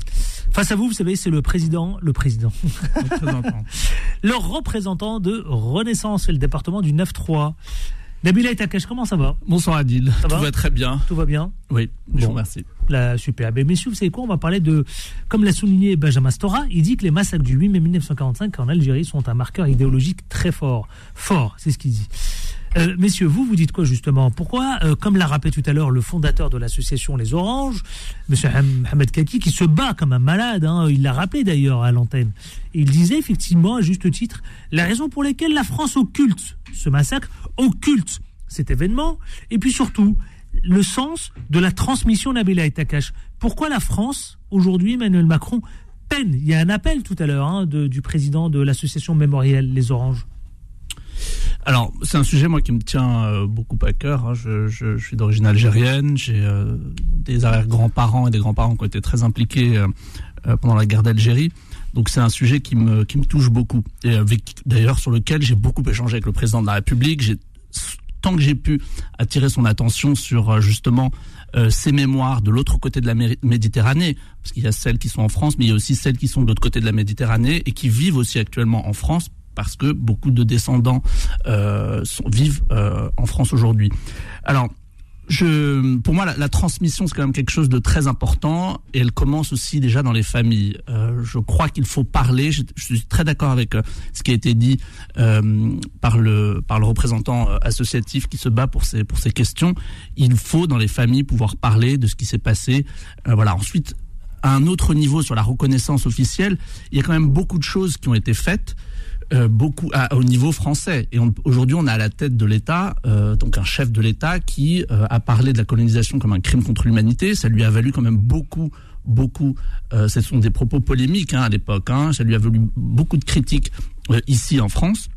Face à vous, vous savez, c'est le président, le président, le représentant [LAUGHS] de Renaissance, et le département du 9-3. Nabila Takash, comment ça va? Bonsoir Adil, ça tout va, va très bien. Tout va bien? Oui, bon. je vous remercie. La, super. Mais messieurs, vous savez quoi? On va parler de, comme l'a souligné Benjamin Stora, il dit que les massacres du 8 mai 1945 en Algérie sont un marqueur idéologique très fort. Fort, c'est ce qu'il dit. Euh, messieurs, vous, vous dites quoi justement Pourquoi, euh, comme l'a rappelé tout à l'heure le fondateur de l'association Les Oranges, M. Mohamed Kaki, qui se bat comme un malade, hein, il l'a rappelé d'ailleurs à l'antenne, il disait effectivement, à juste titre, la raison pour laquelle la France occulte ce massacre, occulte cet événement, et puis surtout, le sens de la transmission Nabila et Takash. Pourquoi la France, aujourd'hui, Emmanuel Macron, peine? Il y a un appel tout à l'heure hein, du président de l'association mémorielle Les Oranges. Alors, c'est un sujet, moi, qui me tient euh, beaucoup à cœur. Hein. Je, suis d'origine algérienne. J'ai euh, des arrière-grands-parents et des grands-parents qui ont été très impliqués euh, pendant la guerre d'Algérie. Donc, c'est un sujet qui me, qui me touche beaucoup. Et d'ailleurs, sur lequel j'ai beaucoup échangé avec le président de la République. Tant que j'ai pu attirer son attention sur, justement, ces mémoires de l'autre côté de la Méditerranée, parce qu'il y a celles qui sont en France, mais il y a aussi celles qui sont de l'autre côté de la Méditerranée et qui vivent aussi actuellement en France parce que beaucoup de descendants euh, sont, vivent euh, en France aujourd'hui. Alors, je, pour moi, la, transmission, c'est quand même quelque chose de très important et elle commence aussi déjà dans les familles. Euh, je crois qu'il faut parler. Je, je suis très d'accord avec euh, ce qui a été dit euh, par le par le représentant euh, associatif qui se bat pour ces pour ces questions. Il faut dans les familles pouvoir parler de ce qui s'est passé. voilà. Ensuite, à un autre niveau sur la reconnaissance officielle, il y a quand même beaucoup de choses qui ont été faites. Euh, beaucoup à, au niveau français. Et aujourd'hui, on a à la tête de l'État, euh, donc un chef de l'État qui euh, a parlé de la colonisation comme un crime contre l'humanité. Ça lui a valu quand même beaucoup, beaucoup. Euh, ce sont des propos polémiques hein, à l'époque. Hein, ça lui a valu beaucoup de critiques ici en France.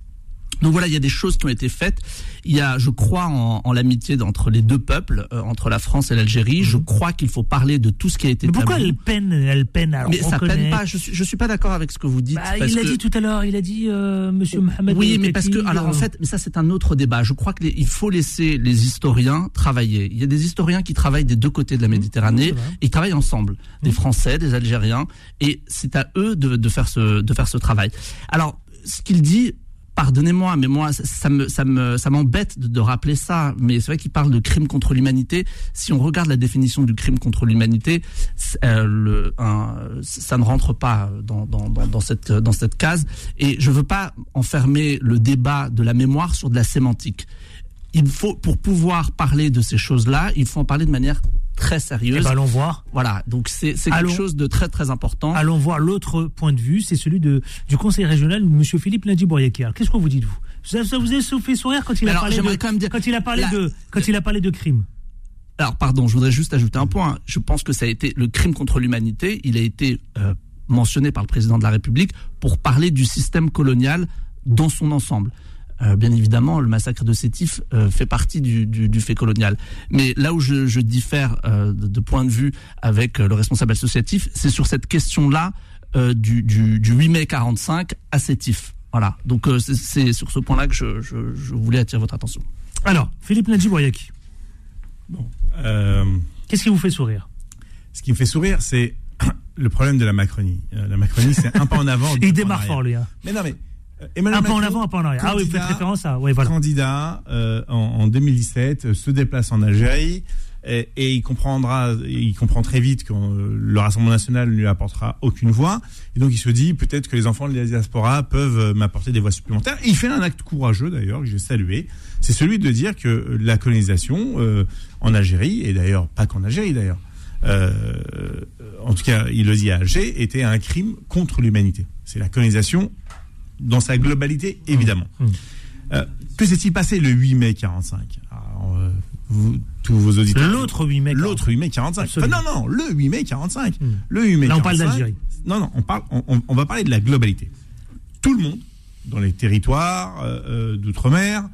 Donc voilà, il y a des choses qui ont été faites. Il y a, je crois, en, en l'amitié entre les deux peuples, euh, entre la France et l'Algérie. Je mhm. crois qu'il faut parler de tout ce qui a été. Mais pourquoi elle peine, elle peine à Mais ça peine pas. Je suis, je suis pas d'accord avec ce que vous dites. Bah, il l'a dit tout à l'heure. Il a dit, euh, Monsieur Mohamed. Oui, mais parce que, alors en fait, mais ça c'est un autre débat. Je crois qu'il faut laisser les historiens travailler. Il y a des historiens qui travaillent des deux côtés de la mhm. Méditerranée. et ils travaillent ensemble, des mhm. Français, des Algériens, et c'est à eux de, de faire ce, de faire ce travail. Alors, ce qu'il dit pardonnez-moi, mais moi, ça me, ça me, ça m'embête de, rappeler ça. Mais c'est vrai qu'il parle de crime contre l'humanité. Si on regarde la définition du crime contre l'humanité, euh, ça ne rentre pas dans, dans, dans, dans, cette, dans cette case. Et je veux pas enfermer le débat de la mémoire sur de la sémantique. Il faut, pour pouvoir parler de ces choses-là, il faut en parler de manière très sérieuse. Eh ben, allons voir. Voilà, donc c'est quelque chose de très très important. Allons voir l'autre point de vue, c'est celui de, du conseil régional, M. Philippe Nadi Qu'est-ce que vous dites vous? Ça, ça, vous a fait sourire quand il a parlé, de, quand, dire, quand il a parlé de quand il a parlé de crime. Alors pardon, je voudrais juste ajouter un point. Je pense que ça a été le crime contre l'humanité. Il a été euh, mentionné par le président de la République pour parler du système colonial dans son ensemble. Euh, bien évidemment, le massacre de Sétif euh, fait partie du, du, du, fait colonial. Mais là où je, je diffère euh, de, de, point de vue avec le responsable associatif, c'est sur cette question-là du, du, du 8 mai 45 à Sétif. Voilà. Donc c'est sur ce point-là que je, je, je, voulais attirer votre attention. Alors, Philippe Nadji-Boyaki. Bon. Qu'est-ce qui vous fait sourire? Ce qui me fait sourire, c'est [COUGHS] le problème de la Macronie. la Macronie, c'est un pas en avant. [LAUGHS] Il démarre fort, lui. Hein. Mais non, mais Emmanuel un pas en avant, un pas en arrière. Ah oui, vous faites référence à. Ouais, voilà. Candidat euh, en, en, 2017 euh, se déplace en Algérie. et, et il comprendra, il comprend très vite que euh, le Rassemblement national ne lui apportera aucune voix. Et donc il se dit peut-être que les enfants de la diaspora peuvent euh, m'apporter des voix supplémentaires. Et il fait un acte courageux d'ailleurs que j'ai salué. C'est celui de dire que la colonisation euh, en Algérie et d'ailleurs pas qu'en Algérie d'ailleurs. Euh, en tout cas, il le dit à Alger, était un crime contre l'humanité. C'est la colonisation dans sa globalité, évidemment. Mmh. Euh, que s'est-il passé le 8 mai 45 Alors, euh, vous, tous vos auditeurs. L'autre 8 mai. L'autre 8 mai 45. Absolument. Enfin, non, non, le 8 mai 45. Hmm. Le 8 mai Là, on 45. parle d'Algérie. Non, non, on, parle, on, on- on va parler de la globalité. Tout le monde, dans les territoires euh, d'outre-mer,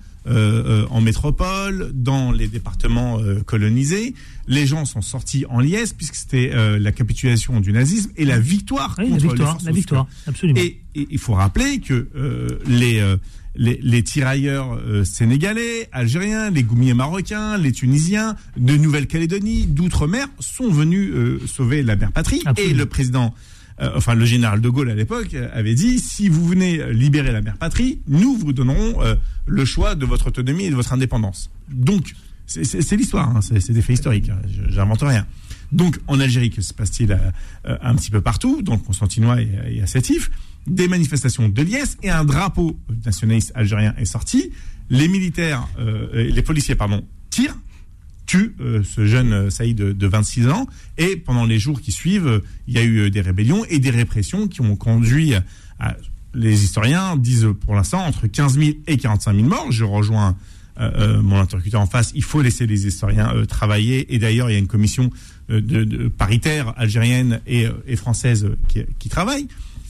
en métropole, dans les départements euh, colonisés, les gens sont sortis en liesse puisque c'était euh, la capitulation du nazisme et la victoire Oui, la contre victoire, la victoire, absolument. Et et il faut rappeler que euh, les, euh, les, les tirailleurs euh, sénégalais, algériens, les goumiers marocains, les tunisiens de Nouvelle-Calédonie, d'outre-mer sont venus euh, sauver la mère patrie. Absolument. Et le président, euh, enfin le général de Gaulle à l'époque, avait dit si vous venez libérer la mère patrie, nous vous donnerons euh, le choix de votre autonomie et de votre indépendance. Donc c'est- l'histoire, hein, c'est des faits historiques. hein, J'invente rien. Donc en Algérie, que se passe-t-il euh, un petit peu partout, dans Constantinois et, et Des manifestations de liesse et un drapeau nationaliste algérien est sorti. Les militaires, euh, les policiers, pardon, tirent, tuent euh, ce jeune euh, Saïd de, de 26 ans. Et pendant les jours qui suivent, euh, il y a eu euh, des rébellions et des répressions qui ont conduit à, les historiens disent pour l'instant entre 15 000 et 45 000 morts. Je rejoins euh, euh, mon interlocuteur en face. Il faut laisser les historiens euh, travailler. Et d'ailleurs, il y a une commission euh, paritaire algérienne et, euh, française euh, qui, qui travaille.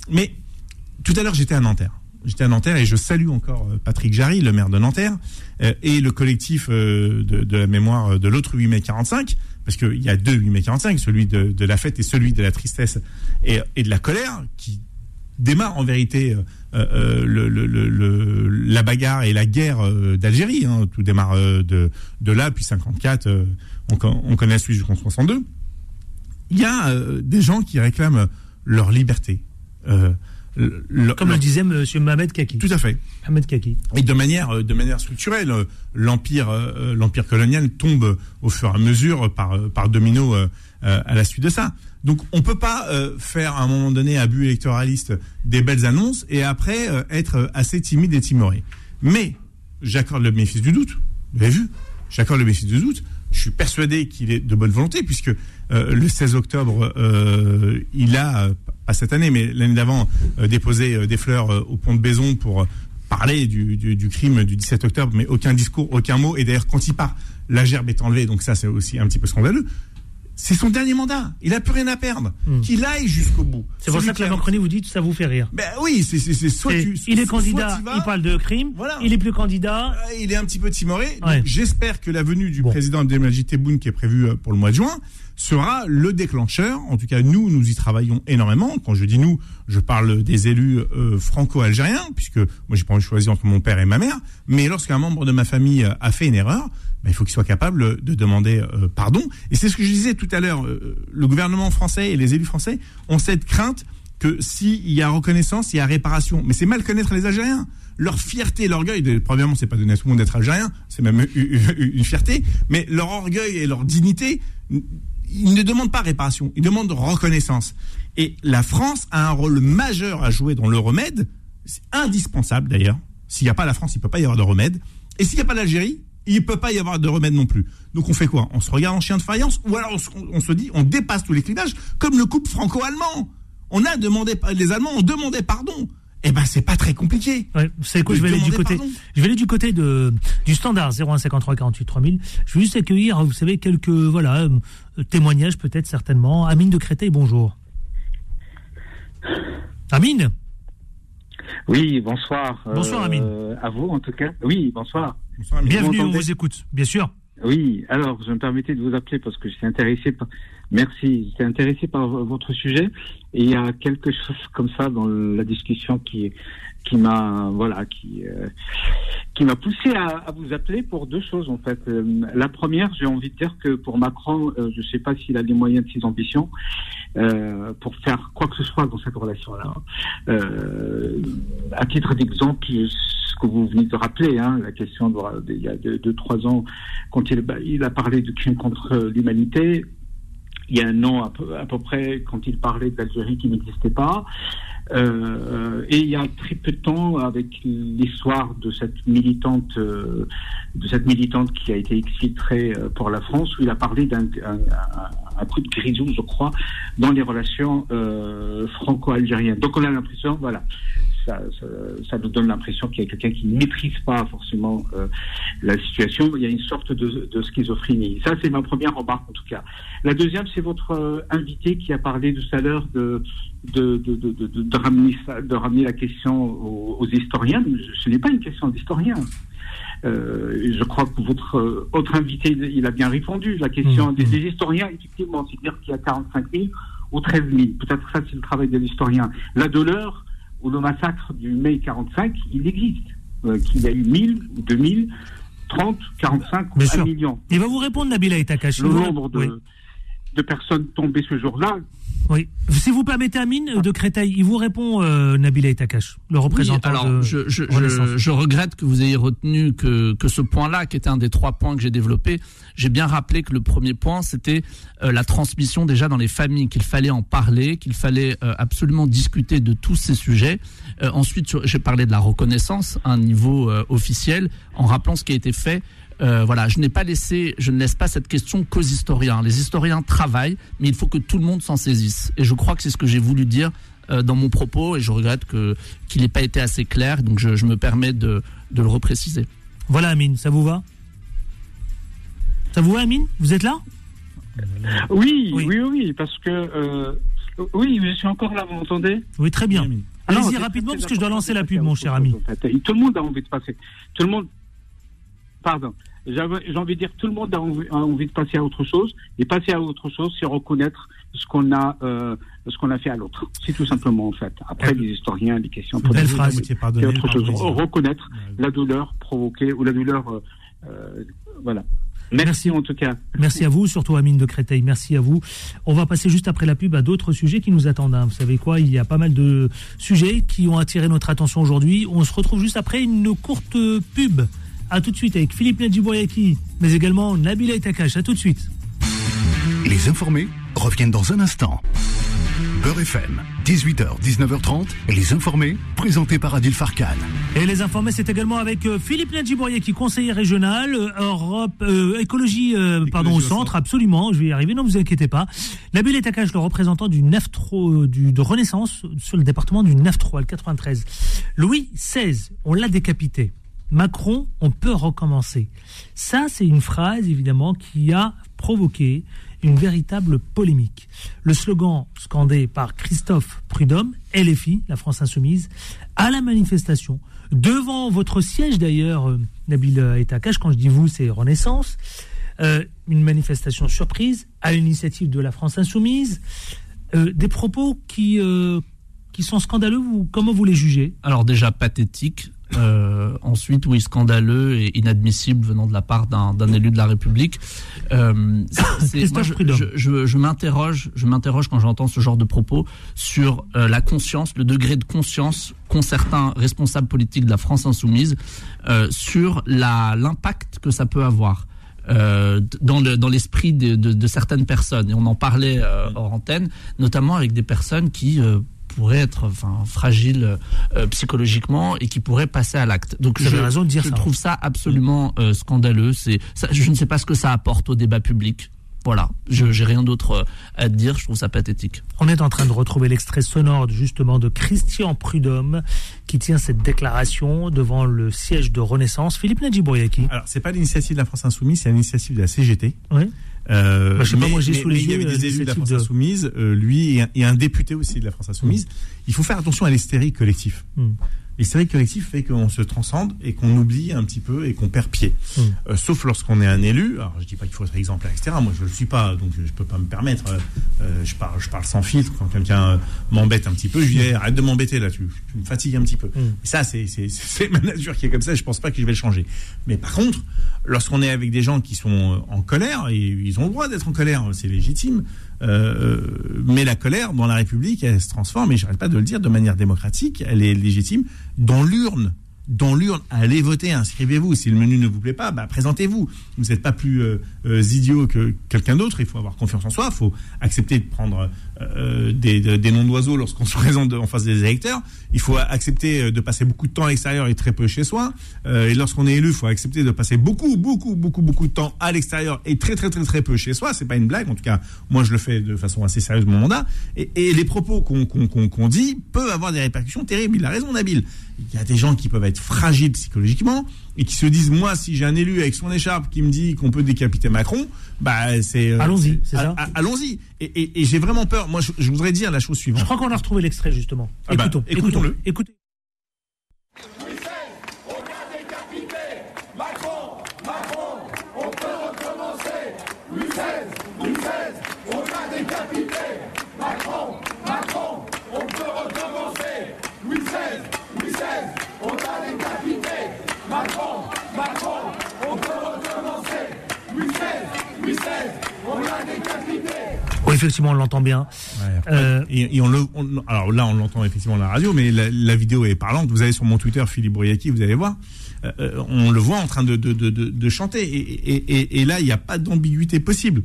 Mais tout à l'heure, j'étais à Nanterre. J'étais à Nanterre et je salue encore euh, Patrick Jarry, le maire de Nanterre, euh, et le collectif euh, de, la mémoire de l'autre 8 mai 45, parce qu'il y a deux 8 mai 45, celui de, la fête et celui de la tristesse et, de la colère, qui démarre en vérité la bagarre et la guerre d'Algérie. hein. Tout démarre de, là, puis 54, euh, on, con- on connaît celui jusqu'en 62. Il y a des gens qui réclament leur liberté. Le- Comme le disait M. Mohamed Kaki. Tout à fait. Mohamed Kaki. Et de manière, euh, de manière structurelle, euh, l'empire, euh, l'empire colonial tombe au fur et à mesure par, par domino à la suite de ça. Donc, on peut pas faire à un moment donné à but électoraliste des belles annonces et après être assez timide et timoré. Mais j'accorde le bénéfice du doute. Vous avez vu? J'accorde le bénéfice du doute. Je suis persuadé qu'il est de bonne volonté puisque euh, le 16 octobre, euh, il a, pas cette année, mais l'année d'avant, euh, déposé euh, des fleurs euh, au pont de Baison pour parler du, du, du crime du 17 octobre, mais aucun discours, aucun mot. Et d'ailleurs, quand il part, la gerbe est enlevée, donc ça c'est aussi un petit peu scandaleux. C'est son dernier mandat. Il a plus rien à perdre. Qu'il aille jusqu'au bout. Hmm. C'est pour ça que la Macronie vous dit que ça vous fait rire. Ben oui, c'est soit tu. il est soit candidat, il parle de crime. Voilà. Il est plus candidat. euh, il est un petit peu timoré. Ouais. J'espère que la venue du Bon. président Abdelmajid Tebboune, qui est prévue euh, pour le mois de juin, sera le déclencheur. En tout cas, nous, nous y travaillons énormément. Quand je dis nous, je parle des élus euh, franco-algériens, puisque moi, j'ai pas envie de choisir entre mon père et ma mère. Mais lorsqu'un membre de ma famille a fait une erreur, ben, il faut qu'il soit capable de demander euh, pardon. Et c'est ce que je disais tout à l'heure. euh, le gouvernement français et les élus français ont cette crainte que s'il y a reconnaissance, il y a réparation. Mais c'est mal connaître les Algériens. Leur fierté, l'orgueil, premièrement, c'est pas donné à tout le monde d'être algérien, c'est même une fierté, mais leur orgueil et leur dignité, ils ne demandent pas réparation, ils demandent reconnaissance. Et la France a un rôle majeur à jouer dans le remède, c'est indispensable d'ailleurs. S'il n'y a pas la France, il ne peut pas y avoir de remède. Et s'il n'y a pas l'Algérie, il ne peut pas y avoir de remède non plus. Donc on fait quoi? On se regarde en chien de faïence ou alors on se, on se dit on dépasse tous les clivages comme le couple franco-allemand. On a demandé, les Allemands ont demandé pardon. Eh ben c'est pas très compliqué. Ouais, c'est quoi je vais aller du côté pardon. je vais aller du côté de du standard 0153 48 3000 je vais juste accueillir vous savez quelques voilà euh, témoignages peut-être certainement Amine de Créteil bonjour Amine? Oui, bonsoir. Bonsoir, Amine. À vous, en tout cas. Oui, bonsoir. Bonsoir, bienvenue on vous écoute bien sûr Oui, alors, je me permettais de vous appeler parce que j'étais intéressé par... Merci, j'étais intéressé par votre sujet et il y a quelque chose comme ça dans la discussion qui qui m'a voilà qui euh, qui m'a poussé à, à vous appeler pour deux choses en fait. Euh, la première, j'ai envie de dire que pour Macron, euh, je ne sais pas s'il a les moyens de ses ambitions euh, pour faire quoi que ce soit dans cette relation-là. Euh, à titre d'exemple, que vous venez de rappeler, hein, la question de, il y a deux, deux, trois ans, quand il, il a parlé de crimes contre l'humanité, il y a un an à peu, près, quand il parlait d'Algérie qui n'existait pas. Euh, et il y a très peu de temps, avec l'histoire de cette militante, euh, de cette militante qui a été exfiltrée euh, pour la France, où il a parlé d'un un, un, coup de grisou, je crois, dans les relations franco-algériennes. Donc on a l'impression, voilà, ça, ça, ça, nous donne l'impression qu'il y a quelqu'un qui ne maîtrise pas forcément euh, la situation. Il y a une sorte de, de schizophrénie. Ça, c'est ma première remarque en tout cas. La deuxième, c'est votre euh, invité qui a parlé tout à l'heure de de, de, de, ramener, de ramener la question aux, aux historiens. Ce n'est pas une question d'historien. Euh, je crois que votre euh, autre invité, il a bien répondu. La question mmh. des, des, historiens, effectivement, c'est-à-dire qu'il y a 45 000 ou 13 000. Peut-être ça, c'est le travail de l'historien. La douleur ou le massacre du mai 45, il existe. Euh, qu'il y a eu 1000 ou 2000, 30, 45 ou 1 million. Il va vous répondre, Nabila Etakash. Le nombre de, oui. de personnes tombées ce jour-là, oui. Si vous permettez, Amine de Créteil, il vous répond, euh, Nabila le représentant oui, alors, de je, je, je, je, regrette que vous ayez retenu que, que ce point-là, qui était un des trois points que j'ai développé, j'ai bien rappelé que le premier point, c'était euh, la transmission déjà dans les familles, qu'il fallait en parler, qu'il fallait euh, absolument discuter de tous ces sujets. Euh, ensuite, j'ai parlé de la reconnaissance à un niveau officiel, en rappelant ce qui a été fait euh, voilà, je n'ai pas laissé, je ne laisse pas cette question qu'aux historiens. Les historiens travaillent, mais il faut que tout le monde s'en saisisse. Et je crois que c'est ce que j'ai voulu dire euh, dans mon propos, et je regrette que qu'il n'ait pas été assez clair. Donc je, je me permets de, de, le repréciser. Voilà, Amine, ça vous va? Ça vous va, Amine? Vous êtes là? Oui, oui, oui, oui, parce que euh, oui, je suis encore là. Vous m'entendez? Oui, très bien. Allez-y rapidement parce que je dois lancer la pub, mon cher ami. Tout le monde a envie de passer. Tout le monde pardon, j'ai envie de dire tout le monde a envie, a envie, de passer à autre chose et passer à autre chose, c'est reconnaître ce qu'on a, euh, ce qu'on a fait à l'autre. C'est tout simplement en fait. Après, les historiens, les questions, belle phrase. C'est autre chose. Reconnaître la douleur provoquée ou la douleur, euh, euh, voilà. Merci, Merci, en tout cas. Merci à vous, surtout Amine de Créteil. Merci à vous. On va passer juste après la pub à d'autres sujets qui nous attendent. Hein. Vous savez quoi Il y a pas mal de sujets qui ont attiré notre attention aujourd'hui. On se retrouve juste après une courte pub. A tout de suite avec Philippe Nadjiboyaki, mais également Nabila Itakash. A tout de suite. Les informés reviennent dans un instant. Beurre FM, 18h, 19h30, et les informés, présentés par Adil Farkan. Et les informés, c'est également avec euh, Philippe Nadjiboyaki, conseiller régional, euh, Europe, euh, écologie, écologie, pardon, au centre, centre, absolument, je vais y arriver, non, vous inquiétez pas. Nabila Itakash, le représentant du 9 du, de Renaissance sur le département du 9-3, le 93. Louis XVI, on l'a décapité. Macron, on peut recommencer. Ça, c'est une phrase, évidemment, qui a provoqué une véritable polémique. Le slogan scandé par Christophe Prudhomme, LFI, la France Insoumise, à la manifestation, devant votre siège d'ailleurs, euh, Nabil Etakash, quand je dis vous, c'est Renaissance, euh, une manifestation surprise à l'initiative de la France Insoumise, euh, des propos qui, sont scandaleux, vous, comment vous les jugez? Alors déjà pathétique, euh, ensuite, oui, scandaleux et inadmissible venant de la part d'un élu de la République. Euh, moi, je, je, m'interroge, je m'interroge quand j'entends ce genre de propos sur euh, la conscience, le degré de conscience qu'ont certains responsables politiques de la France insoumise euh, sur l'impact que ça peut avoir. Euh, dans le dans l'esprit de, de, de, certaines personnes et on en parlait euh, hors antenne notamment avec des personnes qui euh, pourrait être enfin fragile euh, psychologiquement et qui pourrait passer à l'acte. Donc je, raison de dire je ça. trouve ça absolument euh, scandaleux. C'est je ne sais pas ce que ça apporte au débat public. Voilà, je j'ai rien d'autre à dire, je trouve ça pathétique. On est en train de retrouver l'extrait sonore justement de Christian Prudhomme qui tient cette déclaration devant le siège de Renaissance. Philippe Nadjibouriaki. Alors, c'est pas l'initiative de la France Insoumise, c'est l'initiative de la CGT. Oui. Euh, bah, je sais mais, pas, moi j'ai sous les il y avait des élus de la France de... Insoumise, euh, lui et un, et un, député aussi de la France Insoumise. Mmh. Il faut faire attention à l'hystérie collective. Mmh. L'hystérie collective fait qu'on se transcende et qu'on oublie un petit peu et qu'on perd pied. Mmh. Euh, sauf lorsqu'on est un élu. Alors je dis pas qu'il faut être exemplaire, etc. Moi je le suis pas, donc je peux pas me permettre. Euh, je parle, je parle sans filtre. Quand quelqu'un m'embête un petit peu, je dis hey, arrête de m'embêter là, tu, tu, me fatigues un petit peu. Et ça c'est [LAUGHS] c'est ma nature qui est comme ça. Je pense pas que je vais le changer. Mais par contre, lorsqu'on est avec des gens qui sont en colère, et ils ont le droit d'être en colère, c'est légitime, euh, mais la colère dans la République, elle se transforme, et j'arrête pas de le dire, de manière démocratique, elle est légitime, dans l'urne. dans l'urne, allez voter, inscrivez-vous. Si le menu ne vous plaît pas, bah, présentez-vous. Vous n'êtes pas plus euh, euh, idiot que quelqu'un d'autre. Il faut avoir confiance en soi. Il faut accepter de prendre euh, des, des- noms d'oiseaux lorsqu'on [LAUGHS] se présente en face des électeurs. Il faut accepter euh, de passer beaucoup de temps à l'extérieur et très peu chez soi. Euh, et lorsqu'on est élu, il faut accepter de passer beaucoup, beaucoup, beaucoup, beaucoup de temps à l'extérieur et très, très, très, très peu chez soi. C'est pas une blague. En tout cas, moi, je le fais de façon assez sérieuse mon mandat. Et, les propos qu'on dit peuvent avoir des répercussions terribles. Il a raison, Nabil. Il y a des gens qui peuvent être fragiles psychologiquement et qui se disent moi si j'ai un élu avec son écharpe qui me dit qu'on peut décapiter Macron bah c'est euh, Allons-y, c'est ça allons-y et, et- et j'ai vraiment peur moi je, je voudrais dire la chose Je suivante crois qu'on a retrouvé l'extrait justement. Ah bah, Écoutons, écoutons-le. Écoutez. Oui, effectivement, on l'entend bien. Ouais, Euh, et, et on le, on- alors là, on l'entend effectivement à la radio, mais la, la vidéo est parlante. Vous allez sur mon Twitter, Philippe Boyaki, vous allez voir. Euh, euh, on le voit en train de, de, de, de, de chanter. Et, et, et, et là, il n'y a pas d'ambiguïté possible.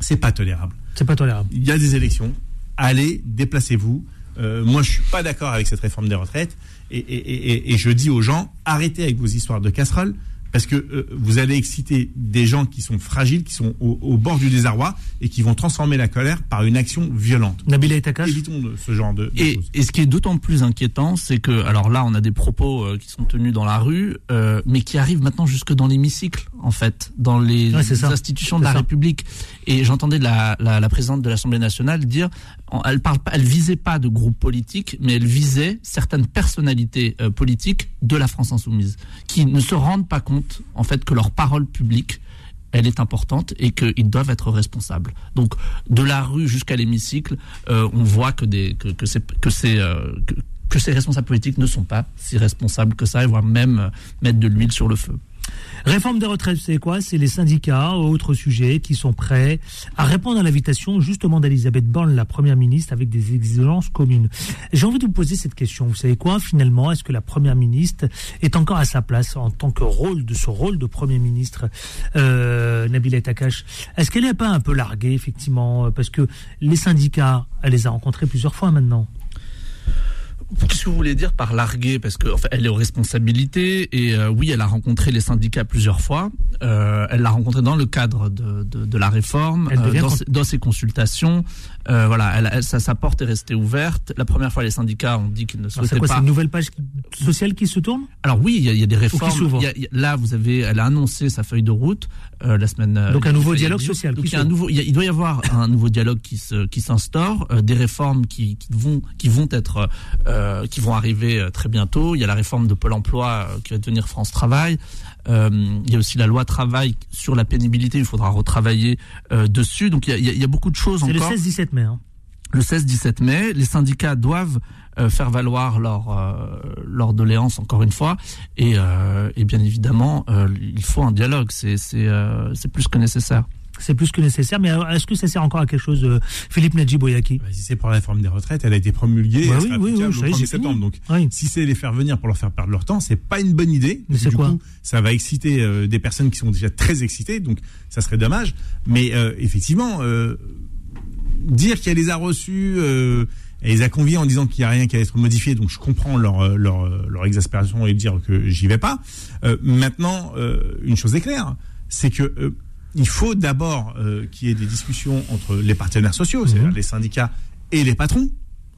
C'est pas tolérable. C'est pas tolérable. Il y a des élections. Allez, déplacez-vous. Euh, moi, je suis pas d'accord avec cette réforme des retraites. Et, et, et, et- et je dis aux gens, arrêtez avec vos histoires de casseroles. Parce que euh, vous allez exciter des gens qui sont fragiles, qui sont au, au bord du désarroi et qui vont transformer la colère par une action violente. Nabila Évitons de, ce genre de, de Et, choses. et ce qui est d'autant plus inquiétant, c'est que, alors là, on a des propos euh, qui sont tenus dans la rue, euh, mais qui arrivent maintenant jusque dans l'hémicycle, en fait, dans les, Ouais, institutions de la ça. République. Et j'entendais la, la, la présidente de l'Assemblée nationale dire, elle parle elle visait pas de groupe politique, mais elle visait certaines personnalités euh, politiques de la France insoumise, qui ne se rendent pas compte, en fait, que leur parole publique elle est importante et qu'ils doivent être responsables. Donc, de la rue jusqu'à l'hémicycle, euh, on voit euh, que, ces responsables politiques ne sont pas si responsables que ça et voire même mettre de l'huile sur le feu. Réforme des retraites, c'est quoi? C'est les syndicats, autres sujets, qui sont prêts à répondre à l'invitation justement d'Elisabeth Borne, la première ministre, avec des exigences communes. J'ai envie de vous poser cette question. Vous savez quoi? Finalement, est-ce que la première ministre est encore à sa place en tant que rôle de ce rôle de premier ministre, euh, Nabila Takash Est-ce qu'elle n'est pas un peu larguée effectivement? Parce que les syndicats, elle les a rencontrés plusieurs fois maintenant. Qu'est-ce que vous voulez dire par larguer? Parce qu'en fait, elle est aux responsabilités et euh, oui, elle a rencontré les syndicats plusieurs fois. Euh, elle l'a rencontré dans le cadre de, de, de la réforme, Elle devient dans, con- dans ses consultations. Euh, voilà, elle, elle- sa, sa porte est restée ouverte. La première fois, les syndicats ont dit qu'ils ne souhaitaient quoi C'est pas. une nouvelle page sociale qui se tourne? Alors oui, il y a, il y a des réformes. s'ouvre. Il y a- il y a- là, vous avez, elle a annoncé sa feuille de route euh, la semaine. euh, Donc un nouveau dialogue social Donc il, y a un nouveau, il, y a- il doit y avoir un nouveau dialogue qui se, qui s'instaure, euh, des réformes qui, qui vont, qui vont être, euh, qui vont arriver euh, très bientôt. Il y a la réforme de Pôle Emploi euh, qui va devenir France Travail. Euh, il y a aussi la loi travail sur la pénibilité. Il faudra retravailler euh, dessus. Donc il y a, il y a- beaucoup de choses C'est le encore. 16-17 mai. Hein. Le 16-17 mai, les syndicats doivent euh, faire valoir leur euh, leur doléance encore une fois et, euh, et bien évidemment euh, il faut un dialogue c'est c'est euh, c'est plus que nécessaire. C'est plus que nécessaire. Mais alors, est-ce que ça sert encore à quelque chose, euh, Philippe Nadji Boyaki Bah, si c'est pour la réforme des retraites, elle a été promulguée Bah elle oui, sera oui, oui, y est, 1er c'est septembre. fini. Donc, Oui. si c'est les faire venir pour leur faire perdre leur temps, c'est pas une bonne idée. Mais c'est du quoi coup, ça va exciter euh, des personnes qui sont déjà très excitées, donc ça serait dommage. Mais euh, effectivement, euh, dire qu'elle les a reçus, euh, elle les a conviés en disant qu'il n'y a rien qui va être modifié, donc je comprends leur, euh, leur, euh, leur exaspération et dire que j'y vais pas. Euh, maintenant, euh, une chose est claire, c'est que euh, il faut d'abord euh, qu'il y ait des discussions entre les partenaires sociaux, c'est-à-dire les syndicats et les patrons.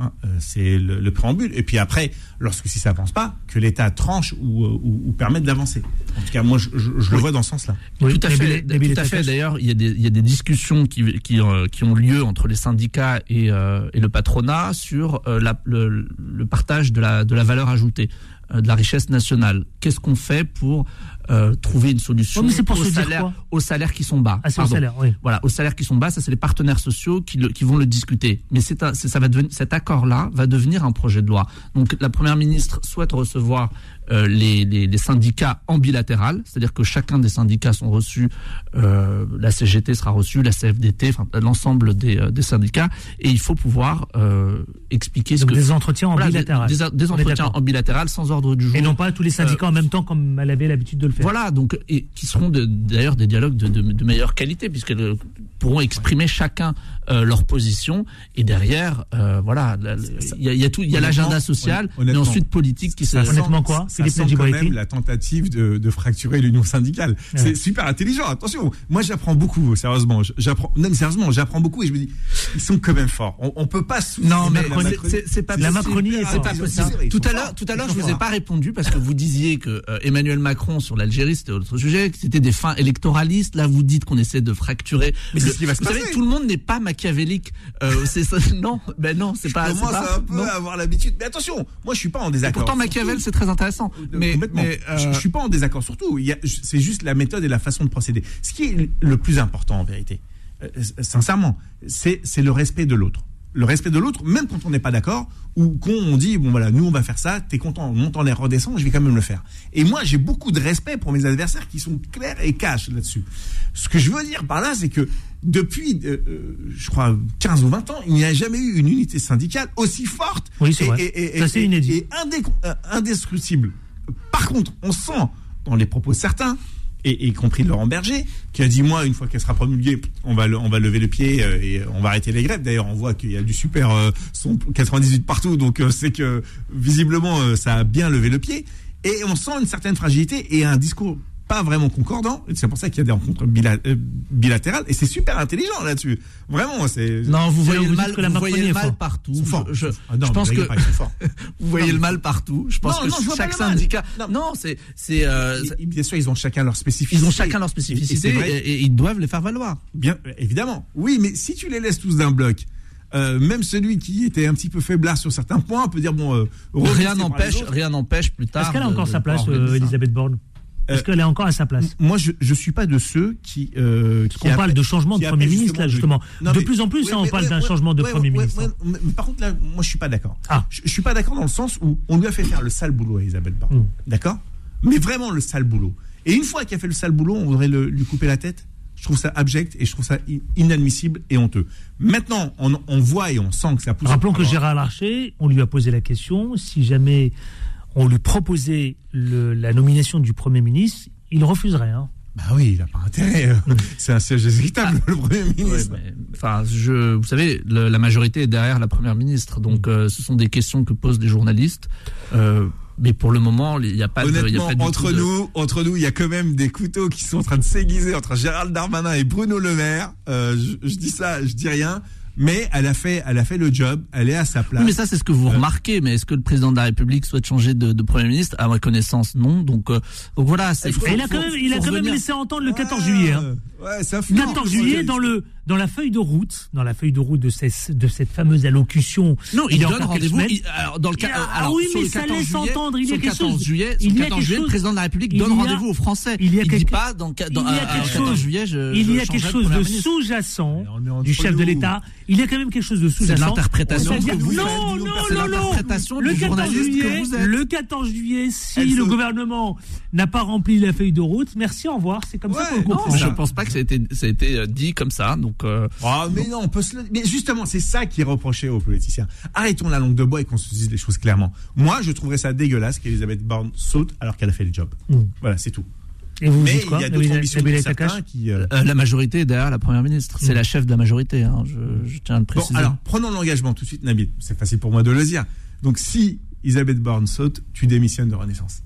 Hein, euh, c'est le, le préambule. Et puis après, lorsque si ça avance pas, que l'État tranche ou, euh, ou, ou permette d'avancer. En tout cas, moi, je, je- je le vois dans ce sens-là. Oui, tout à fait. Tout à fait. D'ailleurs, il y a des il y a des discussions qui qui euh, qui ont lieu entre les syndicats et euh, et le patronat sur euh, la, le, le partage de la de la valeur ajoutée euh, de la richesse nationale. Qu'est-ce qu'on fait pour euh, trouver une solution pour aux salaires aux salaires qui sont bas Ah, c'est au Pardon. salaire, oui. Voilà, aux salaires qui sont bas, ça c'est les partenaires sociaux qui, le- qui vont le discuter. Mais c'est un- c'est- ça va devenir, cet accord-là va devenir un projet de loi. Donc la première ministre souhaite recevoir euh, les, les, les syndicats en bilatéral, c'est-à-dire que chacun des syndicats sont reçus, euh, la CGT sera reçue, la CFDT, enfin l'ensemble des, euh, des syndicats, et il faut pouvoir euh, expliquer ce Donc que des entretiens en voilà, bilatéral. Des, des entretiens en bilatéral sans ordre du jour. Et non pas tous les syndicats en même temps comme elle avait l'habitude de le faire. Voilà, donc et qui seront de- d'ailleurs des dialogues de, de- de meilleure qualité puisqu'elles pourront exprimer chacun euh, leur position et derrière, euh, voilà, il y, a- il y a tout, il y a l'agenda social, mais ensuite politique qui se. Honnêtement, quoi Ça sent quand même la tentative de, de fracturer l'union syndicale. Ouais. C'est super intelligent. Attention, moi j'apprends beaucoup. Sérieusement, j'apprends. Non, mais sérieusement, j'apprends beaucoup et je me dis, ils sont quand même forts. On, on peut pas. Non, mais c'est- Macronie. c'est c'est pas La possible. Macronie est C'est pas possible. Tout à l'heure, tout à l'heure, je vous ai pas répondu parce que vous disiez que euh, Emmanuel Macron sur l'Algérie c'était autre sujet, que c'était des fins électoralistes. Là, vous dites qu'on essaie de fracturer. Mais c'est Le- ce qui va se vous savez, passer. tout le monde n'est pas machiavélique. Euh, c'est ça. [LAUGHS] Non, ben non, c'est pas. c'est commence un peu à avoir l'habitude. Mais attention, moi je suis pas en Et désaccord. pourtant, Machiavel, c'est très intéressant. Mais, complètement. mais, euh, je, je suis pas en désaccord surtout. C'est juste la méthode et la façon de procéder. Ce qui est le plus important en vérité, euh, sincèrement, c'est le respect de l'autre. Le respect de l'autre, même quand on n'est pas d'accord, ou quand on dit bon voilà, nous on va faire ça, t'es content, on monte en l'air, redescend, je vais quand même le faire. Et moi j'ai beaucoup de respect pour mes adversaires qui sont clairs et cash là-dessus. Ce que je veux dire par là, c'est que depuis, euh, euh, je crois, 15 ou 20 ans, il n'y a jamais eu une unité syndicale aussi forte Oui, et, et- et- Ça, et- inédit. et indé- euh, indestructible. Par contre, on sent dans les propos de certains, et y compris Laurent Berger, qui a dit moi une fois qu'elle sera promulguée, on va le- on va lever le pied euh, et on va arrêter les grèves. D'ailleurs, on voit qu'il y a du super euh, son 98 partout, donc euh, c'est que visiblement euh, ça a bien levé le pied. Et on sent une certaine fragilité et un discours pas vraiment concordant. Et C'est pour ça qu'il y a des rencontres bila- euh, bilatérales et c'est super intelligent là-dessus. Vraiment, c'est non, vous voyez le mal, vous voyez le partout. Je, je- Ah non, je pense que [LAUGHS] vous voyez Non, le mal partout. Je pense Non, non, je que chaque syndicat. Non. Non, c'est c'est. euh, bien sûr, ils ont chacun leur spécificité. ils ont chacun leur Et- et spécificité et, et ils doivent les faire valoir. Bien, évidemment. Oui, mais si tu les laisses tous d'un bloc, euh, même celui qui était un petit peu faiblard sur certains points peut dire bon. euh, Rien n'empêche, rien n'empêche plus tard. Est-ce qu'elle a encore de sa place, euh. Elisabeth Borne? Est-ce Euh, qu'elle est encore à sa place Moi, je je suis pas de ceux qui. Euh, qui On parle de changement de Premier ministre, là, justement. Non, de mais- plus en plus, ouais, hein, on parle ouais, d'un ouais, changement de Premier ministre. mais, mais par contre, là, moi, je suis pas d'accord. Ah. Je, je suis pas d'accord dans le sens où on lui a fait faire le sale boulot à Elisabeth Borne. Mm. D'accord? Mais vraiment le sale boulot. Et une fois qu'il a fait le sale boulot, on voudrait le- lui couper la tête? Je trouve ça abject et je trouve ça inadmissible et honteux. Maintenant, on, on voit et on sent que ça pousse. Rappelons que Gérard Larcher, on lui a posé la question si jamais on lui proposait le- la nomination du Premier ministre, il refuserait. Hein. Bah oui, il n'a pas intérêt. euh, [LAUGHS] C'est un siège exécutable, le Premier Ouais, ministre. mais, enfin, je, vous savez, le- la majorité est derrière la première ministre, donc euh, ce sont des questions que posent les journalistes. Euh, mais pour le moment, il n'y a pas de, il y a Honnêtement, pas du entre de- nous, entre nous, il y a quand même des couteaux qui sont en train de s'aiguiser entre Gérald Darmanin et Bruno Le Maire. Euh, je, je dis ça, je dis rien, mais elle a fait, elle a fait le job, elle est à sa place. Oui, mais ça, c'est ce que vous Euh, remarquez. Mais est-ce que le président de la République souhaite changer de, de Premier ministre? À ma connaissance, non. Donc, euh, donc voilà. c'est- Il faut- il a quand même, il a quand même laissé entendre le 14 Ouais, juillet. Hein. Ouais, ça flirte, 14 le juillet, dans, le, dans la feuille de route, dans la feuille de route de, ces- de cette fameuse allocution. Non, il il, donne rendez-vous. dans le cas, Ah euh, alors, oui, mais le ça 14 laisse juillet, entendre, il y a quelque 14 chose- juillet, il sur le y a 14 quelque juillet, le président de la République donne rendez-vous aux Français. il y a dit quelque- pas dans, dans, il y a euh, quelque le 14 chose- juillet, je, il y a quelque chose de sous-jacent du chef de l'État. Il y a quand même quelque chose de C'est sous-jacent. l'interprétation C'est-à-dire- que vous Non, non, c'est non, non. l'interprétation Le du 14 journaliste que juillet, le 14 juillet, si le gouvernement n'a pas rempli la feuille de route, merci, au revoir. C'est comme ça qu'on comprend. Je pense pas que ça a été, dit comme ça. Donc, euh, Ah, mais non, on peut se le... Mais justement, c'est ça qui est reproché aux politiciens. Arrêtons la langue de bois et qu'on se dise les choses clairement. Moi, je trouverais ça dégueulasse qu'Elisabeth Borne saute alors qu'elle a fait le job. Mm. Voilà, c'est tout. Et vous Mais il y a d'autres ambitions pour Nabila certains qui... euh, euh, la majorité est derrière la première ministre. C'est Mm. la chef de la majorité. hein, je, je tiens à le Bon, préciser. alors, prenons l'engagement tout de suite, Nabil. C'est facile pour moi de le dire. Donc, si Elisabeth Borne saute, tu démissionnes de Renaissance.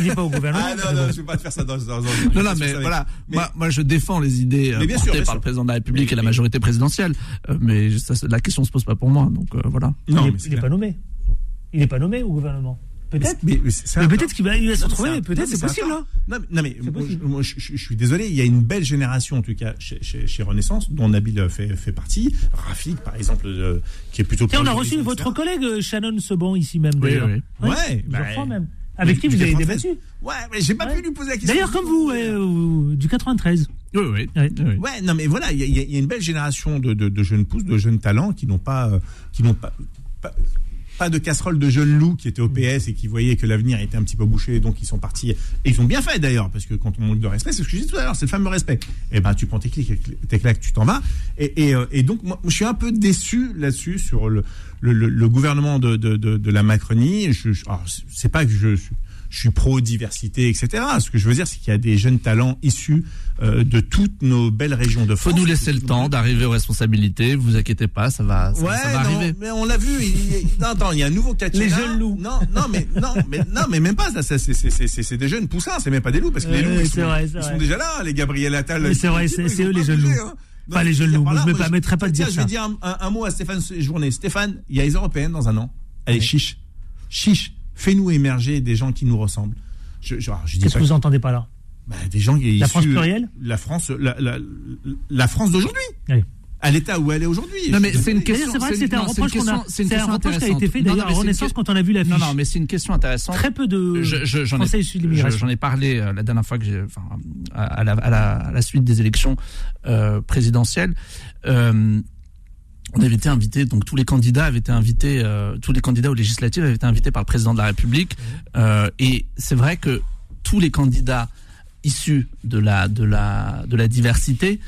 Il n'est pas au gouvernement. Ah non, non, je ne vais pas te faire ça dans, dans, dans- Non, non, je mais voilà. Mais- moi, moi, je défends les idées euh, Mais bien sûr, portées bien par sûr. le président de la République Mais- et la majorité présidentielle. Euh, mais ça, la question se pose pas pour moi. Donc euh, voilà. Non, il n'est pas nommé. Il n'est pas nommé au gouvernement. Peut-être. Mais, mais peut-être qu'il va, il va se retrouver. Peut-être, c'est possible. Hein. Non, mais, non, mais C'est moi, je, moi, je- je- je suis désolé, il y a une belle génération, en tout cas, chez, chez- chez Renaissance, dont Nabil fait, fait partie. Rafik, par exemple, euh, qui est plutôt. Et on a reçu votre collègue Shannon Seban ici même. Oui, d'ailleurs. oui. Ouais, plusieurs bah, fois même. Avec qui vous avez 93. débattu. Ouais, mais j'ai pas Ouais. pu lui poser la question. D'ailleurs, comme vous, euh, du 93. Oui, oui. Ouais. oui. Ouais, non, mais voilà, il y, a- y une belle génération de, de- de jeunes pousses, de jeunes talents qui n'ont pas, euh, qui n'ont pas, pas- pas de casserole de jeunes loups qui étaient au PS et qui voyaient que l'avenir était un petit peu bouché, donc ils sont partis. Et ils ont bien fait d'ailleurs, parce que quand on manque de respect, c'est ce que je disais tout à l'heure, c'est le fameux respect. Et ben tu prends tes clics, tes claques, tu t'en vas. Et, et, euh, et donc moi, je suis un peu déçu là-dessus sur le, le, le, le gouvernement de, de, de, de la Macronie. Je, je, alors, c'est pas que je suis je suis pro-diversité, etc. Ce que je veux dire, c'est qu'il y a des jeunes talents issus euh, de toutes nos belles régions de France. Faut nous laisser le temps d'arriver aux responsabilités. Vous inquiétez pas, ça va, ça, ouais, ça va non, arriver. Mais on l'a vu. Il, il, non, attends, il y a un nouveau quinquennat. Les jeunes loups. Non, non, mais non, mais non, mais même pas. Ça, c'est, des jeunes poussins. C'est même pas des loups parce que les loups, ils, sont, vrai, c'est ils vrai. sont déjà là. Les Gabriel Attal. Mais c'est vrai, c'est- eux, les jeunes loups. hein. Pas les je jeunes loups. là, Je me moi, permettrais pas de dire Je vais ça. dire un, un- un mot à Stéphane Journée. Stéphane, il y a les européennes dans un an. Allez, Ouais. chiche, chiche. Fais-nous émerger des gens qui nous ressemblent. Je, je, je Qu'est-ce pas que vous entendez pas là bah, des gens qui La issus- France plurielle La France, la, la, la France d'aujourd'hui. Oui. À l'état où elle est aujourd'hui. Non, mais c'est une question. c'est vrai que c'était un reproche qu'on a, c'est un reproche qui a été fait d'ailleurs à Renaissance que- quand on a vu la Non, non, mais c'est une question intéressante. Très peu de Je- je- j'en ai- Français issus de je- l'immigration. J'en ai parlé euh, la dernière fois que j'ai, enfin, à, à la, à, la, à la suite des élections euh, présidentielles. On avait été invité, donc tous les candidats avaient été invités, euh, tous les candidats aux législatives avaient été invités par le président de la République. Euh, et c'est vrai que tous les candidats issus de la de la de la diversité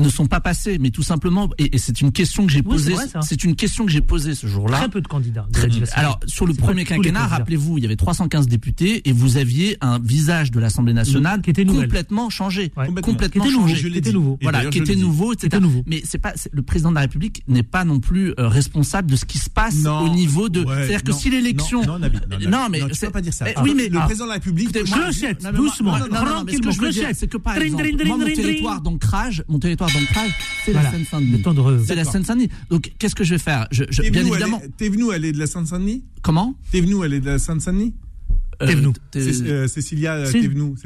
ne sont pas passés, mais tout simplement, et, et c'est une question que j'ai Oui, posée, c'est une question que j'ai posée ce jour-là. Très peu de candidats. de Très. Alors, sur le premier quinquennat, rappelez-vous, il y avait 315 députés et vous aviez un visage de l'Assemblée nationale Qui était complètement changé. Ouais. Complètement Qui était nouveau, changé. Je l'ai qui était nouveau. Voilà, qui je était le nouveau, etc. était nouveau. Mais c'est pas le président de la République n'est pas non plus euh, responsable de ce qui se passe Non. au niveau de. Ouais, C'est-à-dire que non, si l'élection. Non, non, Nabil, non, Nabil. Non, mais tu peux pas dire ça. Eh, oui, mais le ah, président de la République. Mais moi- doucement. non, non, non, non, mais ce que je veux dire, c'est que par exemple, moi, mon territoire d'ancrage, mon territoire c'est Voilà. la Seine-Saint-Denis. De C'est la. Seine-Saint-Denis. Donc, qu'est-ce que je vais faire je, je- Bien évidemment. T'es venu, elle est de la Seine-Saint-Denis Comment T'es venu, elle est de la Seine-Saint-Denis Euh, C'est- euh, Cécilia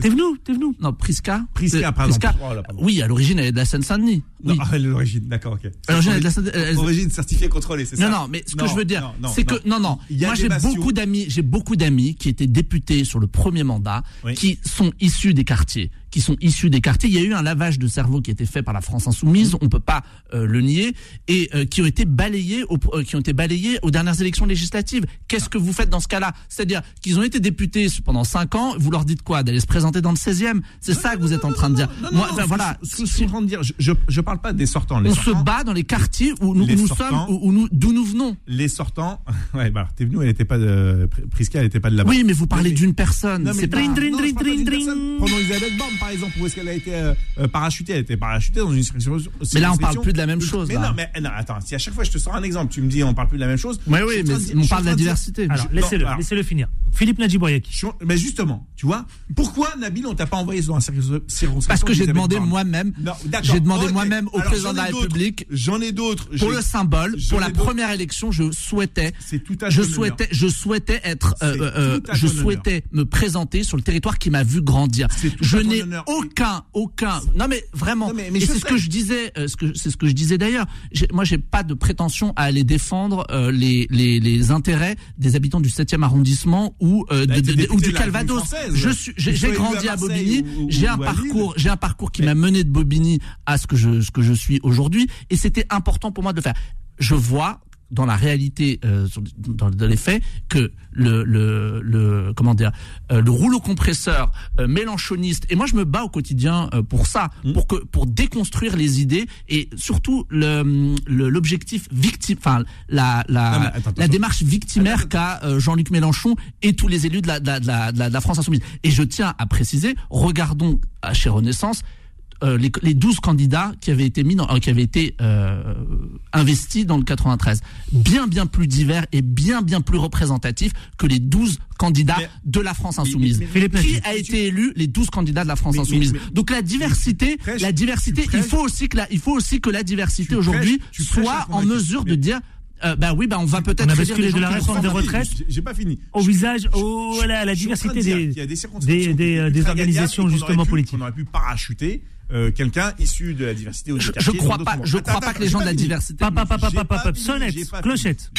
venu, t'es venu. Non, Prisca. Prisca, Euh, pardon. Prisca. Oh là, pardon. Oui, à l'origine, elle est de la Seine-Saint-Denis. Non, Oui. [LAUGHS] est l'origine, d'accord, ok. À l'origine, elle est de la Seine- elle- elle- Origine certifiée contrôlée, c'est ça Non, non, mais ce que je veux dire, c'est que non, non. Moi, j'ai beaucoup d'amis, j'ai beaucoup d'amis qui étaient députés sur le premier mandat, Oui. qui sont issus des quartiers, qui sont issus des quartiers. Il y a eu un lavage de cerveau qui a été fait par la France insoumise, on peut pas euh, le nier, et euh, qui ont été balayés, au, euh, qui ont été balayés aux dernières élections législatives. Qu'est-ce que vous faites dans ce cas-là? C'est-à-dire qu'ils ont été députés pendant cinq ans. Vous leur dites quoi? D'aller se présenter dans le 16e C'est ça que vous êtes en train de dire. Moi, ben voilà. Ce que je suis en train de dire, je, je, je parle pas des sortants. Les On se bat dans les quartiers où nous, sortants. sommes, où, où nous, d'où nous venons. Les sortants. [LAUGHS] Ouais, bah, t'es venu, elle était pas de, Prisca, elle était pas de là-bas. Oui, mais vous parlez d'une personne. C'est pas... Prenons Elisabeth Borne, par exemple, où est-ce qu'elle a été euh, euh, parachutée? Elle a été parachutée dans une circonscription. Mais là, on parle plus de la même chose, Mais là. non, mais non, attends, si à chaque fois je te sors un exemple, tu me dis on parle plus de la même chose. Oui, oui, mais dire- on parle de la diversité. Alors, laissez-le, laissez-le finir. Philippe en- Mais justement, tu vois, pourquoi Nabil, on t'a pas envoyé dans la circonscription Parce que j'ai demandé moi-même, j'ai demandé moi-même au Alors, président de la. République, J'en ai d'autres. pour le symbole, pour la première élection, je souhaitais, C'est tout à je souhaitais, je souhaitais être, C'est euh, tout à je souhaitais me présenter sur le territoire qui m'a vu grandir. C'est tout Je n'ai aucun, aucun, non mais vraiment, Non, mais- mais c'est ce que je disais, euh, ce que c'est ce que je disais d'ailleurs. Moi, j'ai pas de prétention à aller défendre euh, les, les les intérêts des habitants du 7e arrondissement ou euh, Bah, de- t'es de- député ou du Calvados. Je suis, j'ai grandi à Bobigny. J'ai un parcours, j'ai un parcours qui m'a mené de Bobigny à ce que je ce que je suis aujourd'hui, et c'était important pour moi de le faire. Je vois dans la réalité, euh, dans, dans les faits, que le, le, le comment dire, euh, le rouleau compresseur euh, mélanchoniste. Et moi, je me bats au quotidien euh, pour ça, Mmh. pour que pour déconstruire les idées et surtout le le- l'objectif victime, enfin la la, Non, attends, la démarche victimaire qu'a euh, Jean-Luc Mélenchon et tous les élus de la, de la, de la, de la- de la France insoumise. Et je tiens à préciser, regardons chez Renaissance euh, les, les 12 candidats qui avaient été mis dans, euh, qui avaient été euh, investis dans le 93 bien bien plus divers et bien bien plus représentatifs que les 12 candidats Mais- de la France insoumise. mais- qui a été élu les 12 candidats de la France insoumise donc la diversité la diversité il faut aussi que la il faut aussi que la diversité aujourd'hui soit à en mesure de dire euh, bah oui bah on va peut-être On a basculé de la réforme des retraites. J'ai- pas fini. Au visage, oh là, la diversité des, des des, des, organisations justement politiques. On aurait pu parachuter euh, quelqu'un issu de la diversité ou Je- je crois pas- je crois pas que les gens de la diversité- Papa, papa, papa, sonnette, clochette.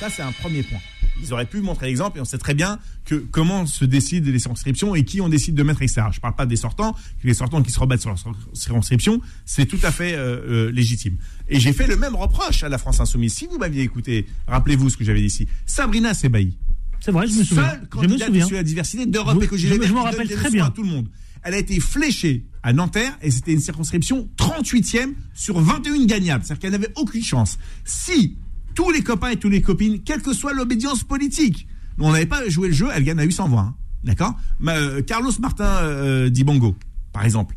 Ça, c'est un premier point. Ils auraient pu montrer l'exemple et on sait très bien que comment se décident les circonscriptions et qui on décide de mettre, etc. Je parle pas des sortants, les sortants qui se rebattent sur leur circonscription, c'est tout à fait euh, euh, légitime. Et j'ai fait le même reproche à la France Insoumise. Si vous m'aviez écouté, rappelez-vous ce que j'avais dit ici. Sabrina Sebaï. C'est vrai, je me souviens. Seule Je me souviens. la diversité d'Europe Je- Écologie je Verts je m'en rappelle très bien. à tout le monde. Elle a été fléchée à Nanterre et c'était une circonscription 38e sur 21 gagnables. C'est-à-dire qu'elle n'avait aucune chance. Si tous les copains et toutes les copines, quelle que soit l'obédience politique, on n'avait pas joué le jeu, elle gagne à 800 voix. hein. D'accord? Mais, euh, Carlos Martin euh, Dibongo, par exemple.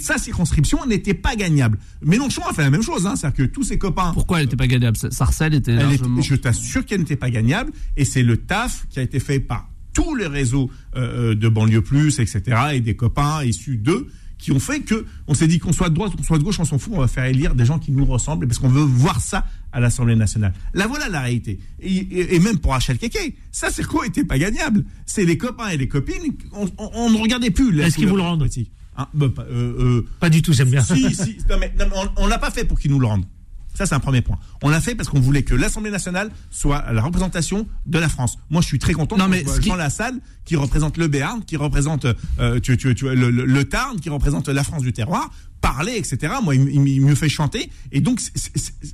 Sa circonscription n'était pas gagnable. Mélenchon a fait la même chose, hein. c'est-à-dire que tous ses copains Pourquoi elle n'était pas gagnable? Sarcelles était elle était- largement... je t'assure qu'elle n'était pas gagnable et c'est le taf qui a été fait par tous les réseaux euh, de banlieue plus, etc. et des copains issus d'eux qui ont fait que on s'est dit qu'on soit de droite ou qu'on soit de gauche, on s'en fout, on va faire élire des gens qui nous ressemblent parce qu'on veut voir ça à l'Assemblée nationale. Là voilà la réalité. Et, et- et même pour Rachel Keke, ça c'est quoi était pas gagnable. C'est les copains et les copines, on, on- on ne regardait plus. Est-ce qu'ils vous le rendent. Hein, bah, pas- euh, euh, Pas du tout, j'aime bien. si, si, non, mais, non, mais on, on l'a pas fait pour qu'ils nous le rendent. Ça, c'est un premier point. On l'a fait parce qu'on voulait que l'Assemblée nationale soit la représentation de la France. Moi, je suis très content Non, mais je vois ce qui- Jean Lassalle, qui représente le Béarn, qui représente euh, tu, tu, tu, le, le- le Tarn, qui représente la France du terroir, parler, etc. Moi, il, il- il me fait chanter. Et donc,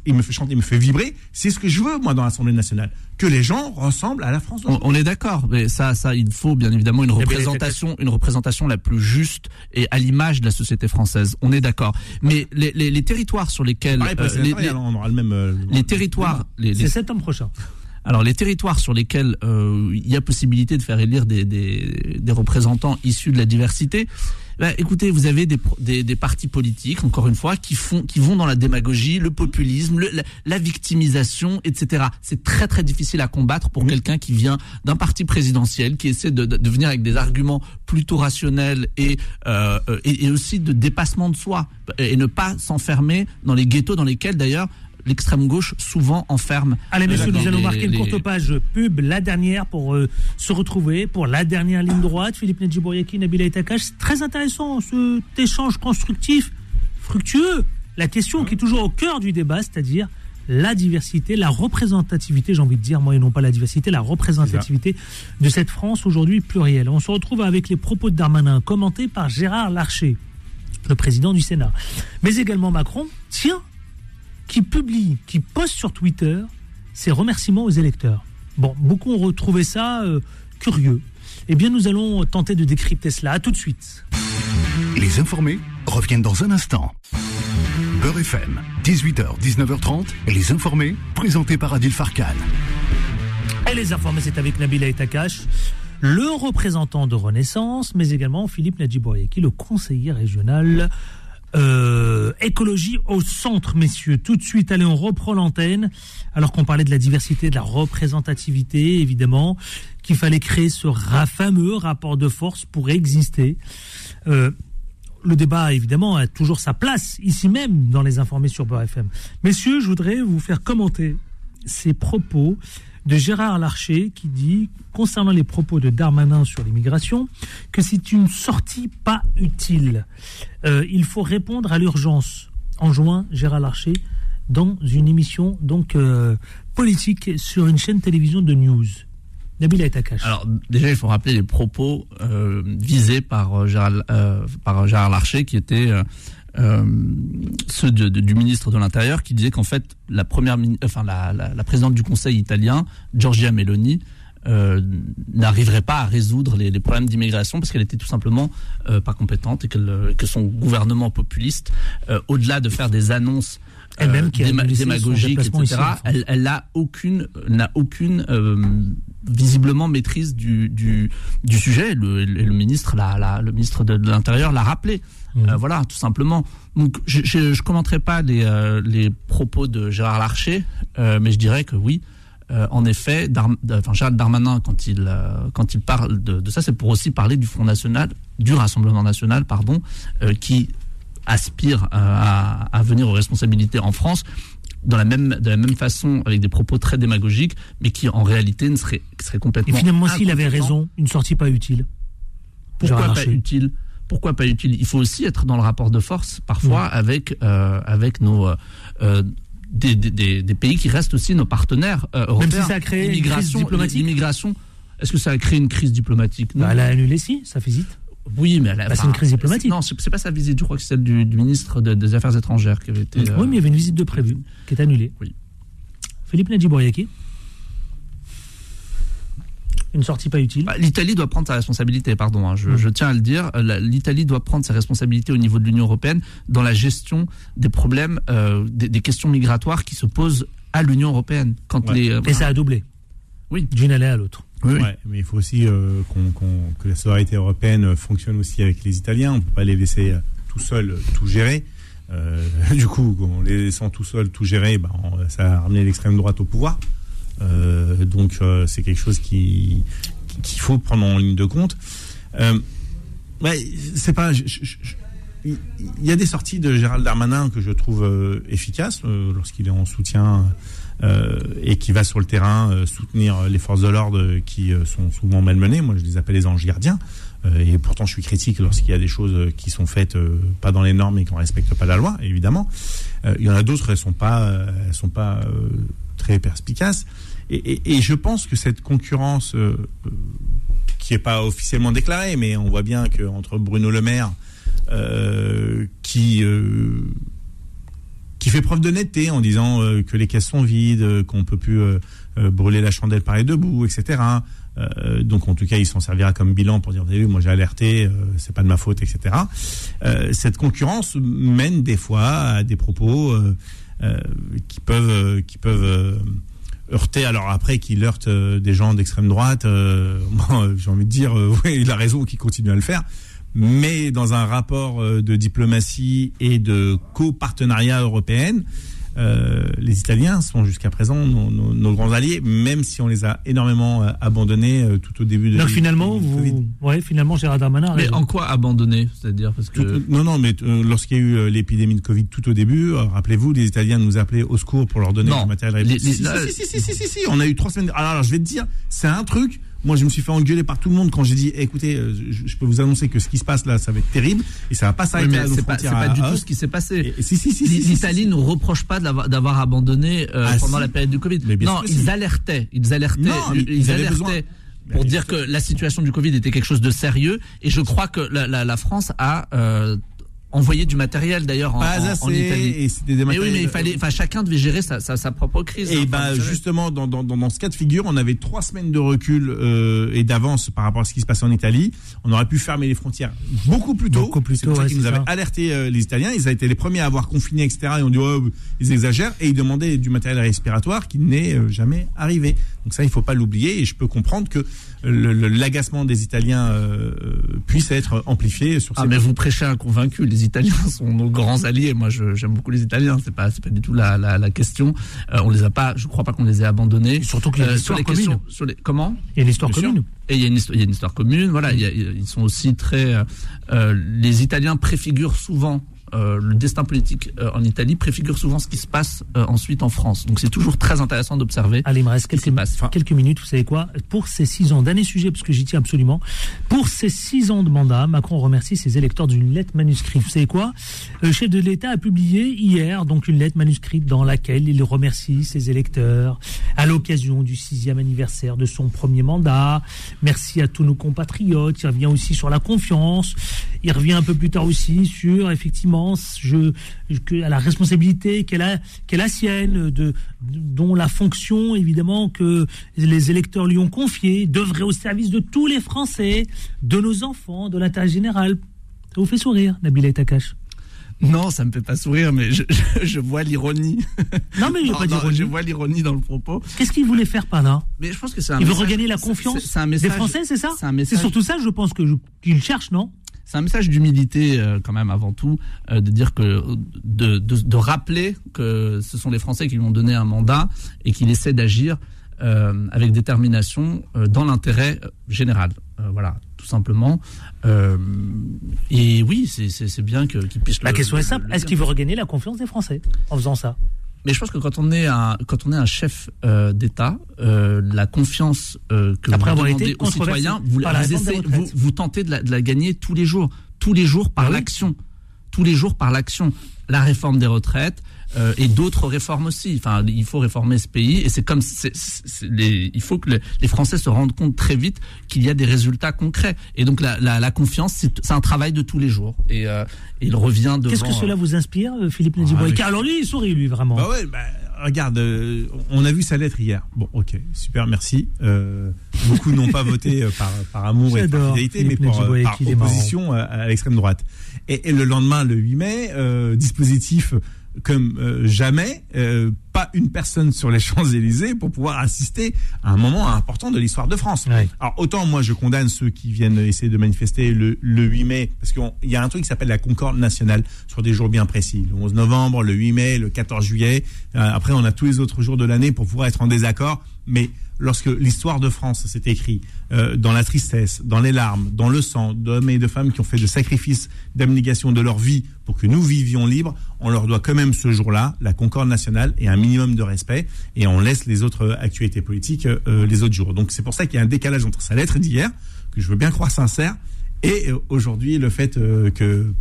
il me fait chanter, il me fait vibrer. C'est ce que je veux, moi, dans l'Assemblée nationale. Que les gens ressemblent à la France. On, on est d'accord, mais ça, ça, il faut bien évidemment une Eh bien, représentation, une représentation la plus juste et à l'image de la société française. On est d'accord. Mais les, les, les territoires sur lesquels Pareil euh, les, on aura le même. euh, les territoires, les, les- C'est septembre prochain. alors les territoires sur lesquels euh, il y a possibilité de faire élire des, des, des représentants issus de la diversité. Bah, écoutez, vous avez des, des, des partis politiques, encore une fois, qui font, qui vont dans la démagogie, le populisme, le- la, la victimisation, etc. C'est très très difficile à combattre pour quelqu'un qui vient d'un parti présidentiel, qui essaie de, de, venir avec des arguments plutôt rationnels et, euh, et, et aussi de dépassement de soi et ne pas s'enfermer dans les ghettos dans lesquels d'ailleurs l'extrême gauche souvent enferme. Allez, euh, messieurs, nous allons les- marquer une les- courte page pub, la dernière pour euh, se retrouver pour la dernière ligne droite. Philippe Nedjibouriaki, Nabila Etakash. C'est très intéressant cet échange constructif, fructueux. La question qui est toujours au cœur du débat, c'est-à-dire la diversité, la représentativité, j'ai envie de dire, moi et non pas la diversité, la représentativité de cette France aujourd'hui plurielle. On se retrouve avec les propos de Darmanin commentés par Gérard Larcher, le président du Sénat. Mais également Macron, tiens, qui publie, qui poste sur Twitter ses remerciements aux électeurs. Bon, beaucoup ont retrouvé ça euh, curieux. Eh bien, nous allons tenter de décrypter cela. À tout de suite. Les informés reviennent dans un instant. Beurre FM, 18h, 19h30, et les informés, présentés par Adil Farkan. Et les informés, c'est avec Nabila Etakash, le représentant de Renaissance, mais également Philippe Nadjibourieki, le conseiller régional euh, écologie au centre, messieurs. Tout de suite, allez, on reprend l'antenne. Alors qu'on parlait de la diversité, de la représentativité, évidemment, qu'il fallait créer ce fameux rapport de force pour exister. Euh, le débat, évidemment, a toujours sa place, ici même, dans les informés sur Beurre FM. Messieurs, je voudrais vous faire commenter ces propos de Gérard Larcher qui dit, concernant les propos de Darmanin sur l'immigration, que c'est une sortie pas utile. Euh, il faut répondre à l'urgence. En juin, Gérard Larcher, dans une émission donc euh, politique sur une chaîne télévision de news. Etakash. Alors déjà, il faut rappeler les propos euh, visés par euh, par Gérard Larcher, qui étaient euh, ceux de- de- du ministre de l'Intérieur, qui disait qu'en fait la première, enfin la, la- la présidente du Conseil italien, Giorgia Meloni, euh, n'arriverait pas à résoudre les, les problèmes d'immigration parce qu'elle était tout simplement euh, pas compétente et qu'elle, euh, que son gouvernement populiste, euh, au-delà de faire des annonces euh, Elle-même qui déma- démagogiques, ici etc., elle, elle a aucune, n'a aucune euh, visiblement maîtrise du, du, du sujet. Le, le, le ministre, l'a- l'a- le ministre de, de l'Intérieur l'a rappelé. Mhm. Euh, voilà, tout simplement. Donc, je je commenterai pas les, euh, les propos de Gérard Larcher, euh, mais je dirais que oui. en effet, Dar- enfin, Gérald Darmanin, quand il, quand il parle de, de ça, c'est pour aussi parler du Front National, du Rassemblement National, pardon, qui aspire à, à venir aux responsabilités en France dans la même, de la même façon, avec des propos très démagogiques, mais qui en réalité ne serait, serait Et complètement. finalement, s'il avait raison, une sortie pas utile. Pourquoi pas utile? Pourquoi pas utile? Il faut aussi être dans le rapport de force, parfois, avec, euh, avec nos, euh, des, des, des, pays qui restent aussi nos partenaires euh, européens. Même si ça a créé une crise diplomatique. L'immigration, est-ce que ça a créé une crise diplomatique? Bah, Elle a annulé si, sa visite. Oui, mais bah, c'est une crise diplomatique. Non, c'est pas sa visite. Je crois que c'est celle du, du ministre de, des Affaires étrangères qui avait été. Oui, mais il y avait une visite de prévue qui est annulée. Oui. Philippe Nadjibouriaki une sortie pas utile. Bah, L'Italie doit prendre sa responsabilité, pardon, hein, je, mmh. je, tiens à le dire. L'Italie doit prendre ses responsabilités au niveau de l'Union européenne dans la gestion des problèmes, euh, des, des, questions migratoires qui se posent à l'Union européenne. Quand ouais. les, euh, Et ça a doublé. Oui. D'une année à l'autre. Oui, mais il faut aussi euh, qu'on qu que la solidarité européenne fonctionne aussi avec les Italiens. On ne peut pas les laisser tout seuls tout gérer. Euh, [LAUGHS] du coup, en les laissant tout seuls tout gérer, ben, ça a ramené l'extrême droite au pouvoir. Euh, donc euh, c'est quelque chose qui qu'il faut prendre en ligne de compte. Euh, ouais, c'est pas. il y a des sorties de Gérald Darmanin que je trouve euh, efficaces lorsqu'il est en soutien et qui va sur le terrain soutenir les forces de l'ordre qui sont souvent malmenées. Moi, je les appelle les anges gardiens. et pourtant, je suis critique lorsqu'il y a des choses qui sont faites pas dans les normes et qu'on respecte pas la loi, évidemment. il y en a d'autres, elles sont pas, elles sont pas très perspicaces. Et, je pense que cette concurrence, euh, qui n'est pas officiellement déclarée, mais on voit bien qu'entre Bruno Le Maire, euh, qui, euh, qui fait preuve d'honnêteté en disant que les caisses sont vides, qu'on peut plus brûler la chandelle par les deux bouts, etc. donc en tout cas, il s'en servira comme bilan pour dire, vous avez vu, moi j'ai alerté, c'est pas de ma faute, etc. cette concurrence mène des fois à des propos qui peuvent, qui peuvent heurter. Alors après, qu'il heurte euh, des gens d'extrême droite, euh, [LAUGHS] bon, j'ai envie de dire, euh, [LAUGHS] oui, il a raison qu'il continue à le faire. Mais dans un rapport de diplomatie et de copartenariat européenne, euh, les Italiens sont jusqu'à présent nos, nos, nos, grands alliés, même si on les a énormément euh, abandonnés euh, tout au début de. Donc finalement, vous, ouais, finalement, Gérard Darmanin. Mais en quoi abandonner? C'est-à-dire parce que tout, non, non, mais lorsqu'il y a eu l'épidémie de Covid tout au début, rappelez-vous, les Italiens nous appelaient au secours pour leur donner non, du matériel. Les, les, si, si, si, si, si, si, si, on a eu trois semaines. Alors, alors je vais te dire, c'est un truc. Moi, je me suis fait engueuler par tout le monde quand j'ai dit, écoutez, je, je, peux vous annoncer que ce qui se passe là, ça va être terrible et ça va pas s'arrêter oui, à nos C'est pas, du à, tout ce qui s'est passé. Et, si, si, si, L'Italie nous reproche pas d'avoir abandonné euh, Ah, pendant la période du Covid. Non, ils alertaient, ils alertaient, Non, ils, alertaient pour dire que la situation du Covid était quelque chose de sérieux. Et je crois que la, la, la France a euh, envoyé du matériel d'ailleurs en, Pas en- assez, en Italie. et c'était des Mais oui, mais il fallait, enfin, chacun devait gérer sa, sa, sa propre crise. Et hein, bah justement dans, dans, dans, dans ce cas de figure, on avait trois semaines de recul euh, et d'avance par rapport à ce qui se passait en Italie. On aurait pu fermer les frontières beaucoup plus tôt. Beaucoup plus C'est pour tôt, ça ouais, qu'ils nous avaient alerté euh, les Italiens. Ils ont été les premiers à avoir confiné, etc. Et on dit oh, ils exagèrent et ils demandaient du matériel respiratoire qui n'est euh, jamais arrivé. Donc ça, il faut pas l'oublier. Et je peux comprendre que l'agacement des Italiens euh, puisse être amplifié sur Ah mais vous prêchez un convaincu. Les Italiens [LAUGHS] sont nos grands alliés. Moi, j'aime beaucoup les Italiens. C'est pas, c'est pas du tout la, la, la question. Euh, on les a pas. Je crois pas qu'on les ait abandonnés. Et surtout qu'il y a une Euh, histoire sur les commune. questions, sur les comment? Il y a une histoire commune. Et il y a une histoire, il y a une histoire commune. Voilà, il y a- ils sont aussi très. euh, euh, les Italiens préfigurent souvent. Euh, le destin politique euh, en Italie préfigure souvent ce qui se passe euh, ensuite en France. Donc c'est toujours très intéressant d'observer. Allez, il me reste quelques. Enfin, quelques minutes. Vous savez quoi? Pour ces six ans, dernier sujet, parce que j'y tiens absolument. Pour ces six ans de mandat, Macron remercie ses électeurs d'une lettre manuscrite. Vous savez quoi? Le chef de l'État a publié hier donc une lettre manuscrite dans laquelle il remercie ses électeurs à l'occasion du sixième anniversaire de son premier mandat. Merci à tous nos compatriotes. Il revient aussi sur la confiance. Il revient un peu plus tard aussi sur effectivement je, que, à la responsabilité qu'elle a, qu'elle a sienne, de, dont la fonction évidemment que les électeurs lui ont confiée devrait au service de tous les Français, de nos enfants, de l'intérêt général. Ça vous fait sourire, Nabila Takash non, ça me fait pas sourire, mais je, je, je vois l'ironie. Non, mais il n'y a Non, pas non, d'ironie. Je vois l'ironie dans le propos. Qu'est-ce qu'il voulait faire par là? Mais je pense que c'est un Il veut regagner la confiance c'est- c'est un message- des Français, c'est ça? C'est un C'est message. surtout ça, je pense, que je- qu'il cherche, non? C'est un message d'humilité euh, quand même avant tout, euh, de dire que de, de, de rappeler que ce sont les Français qui lui ont donné un mandat et qu'il essaie d'agir euh, avec détermination dans l'intérêt général. Voilà, tout simplement. Et oui, c'est- bien qu'il puisse. La le- question est le- simple. le Est-ce qu'il veut regagner la confiance des Français en faisant ça? Mais je pense que quand on est un quand on est un chef euh, d'État, euh, la confiance euh, que Après vous demandez aux citoyens, vous, la vous essayez- tentez de la, de la gagner tous les jours, tous les jours par Ah oui. l'action. tous les jours par l'action. La réforme des retraites, euh, et d'autres réformes aussi. Enfin, il faut réformer ce pays et c'est comme c'est, c'est- les, il faut que le- les Français se rendent compte très vite qu'il y a des résultats concrets. Et donc la, la, la confiance, c'est, c'est un travail de tous les jours et euh, il revient devant. Qu'est-ce que cela vous inspire, euh, Philippe Nediboy mais- Alors lui, il sourit, lui, vraiment. Bah ouais, bah, regarde, euh, on a vu sa lettre hier. Bon, ok, super, merci. Euh, beaucoup n'ont pas voté euh, par, par amour et par fidélité, mais pour, euh, par est opposition à, à l'extrême droite. Et, et le lendemain, le 8 mai, euh, dispositif comme euh, jamais, euh, pas une personne sur les [LAUGHS] Champs-Élysées pour pouvoir assister à un moment important de l'histoire de France. Ouais. Alors autant moi je condamne ceux qui viennent essayer de manifester le, le 8 mai, parce qu'il y a un truc qui s'appelle la concorde nationale sur des jours bien précis, le 11 novembre, le 8 mai, le 14 juillet. Euh, après on a tous les autres jours de l'année pour pouvoir être en désaccord, mais lorsque l'histoire de France s'est écrite euh, dans la tristesse, dans les larmes, dans le sang d'hommes et de femmes qui ont fait de sacrifices, d'abnégation de leur vie pour que nous vivions libres, on leur doit quand même ce jour-là la concorde nationale et un minimum de respect, et on laisse les autres actualités politiques euh, les autres jours. Donc c'est pour ça qu'il y a un décalage entre sa lettre d'hier, que je veux bien croire sincère, et euh, aujourd'hui le fait que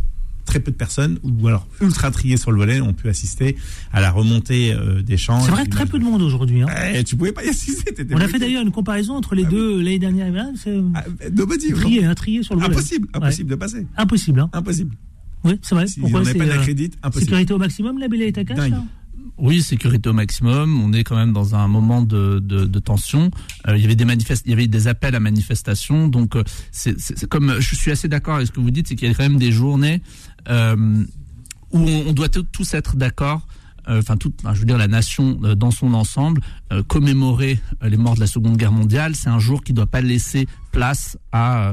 très peu de personnes, ou alors ultra triées sur le volet, ont pu assister à la remontée euh, des champs. C'est vrai, très peu de monde aujourd'hui. hein. Eh, tu pouvais pas y assister. On a fait d'ailleurs une comparaison entre les deux l'année dernière là, Ah, nobody, trié, hein, trié sur le volet. Impossible, Ouais. impossible de passer. Impossible, hein. Impossible. Oui, c'est vrai. Si Pourquoi on n'avait c'est pas euh, impossible. sécurité au maximum, la Bella et Takash, Dingue. Oui, sécurité au maximum. On est quand même dans un moment de, de, tension. Euh, il y avait des manifest, il y avait des appels à manifestation. Donc, euh, c'est comme je suis assez d'accord avec ce que vous dites, c'est qu'il y a quand même des journées euh, où on, doit tous être d'accord. Enfin, toute, enfin, je veux dire, la nation dans son ensemble commémorer les morts de la Seconde Guerre mondiale. C'est un jour qui doit pas laisser place à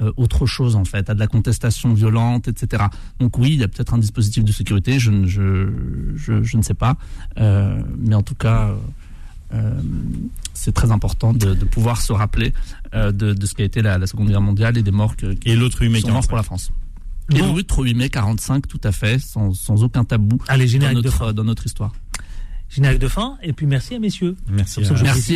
euh, autre chose en fait, à de la contestation violente, etc. Donc oui, il y a peut-être un dispositif de sécurité, je, ne- je, je, je ne sais pas, Euh, mais en tout cas, euh, c'est très important de, de pouvoir se rappeler euh, de, de ce qu'a été la, la Seconde Guerre mondiale et des morts que, qui Et l'autre 8 mai sont morts 45. pour la France. Et Bon. l'autre 8 mai 45, tout à fait, sans, sans aucun tabou Allez, dans de fin. notre, dans notre histoire. Générique de fin. Et puis merci à messieurs. Merci.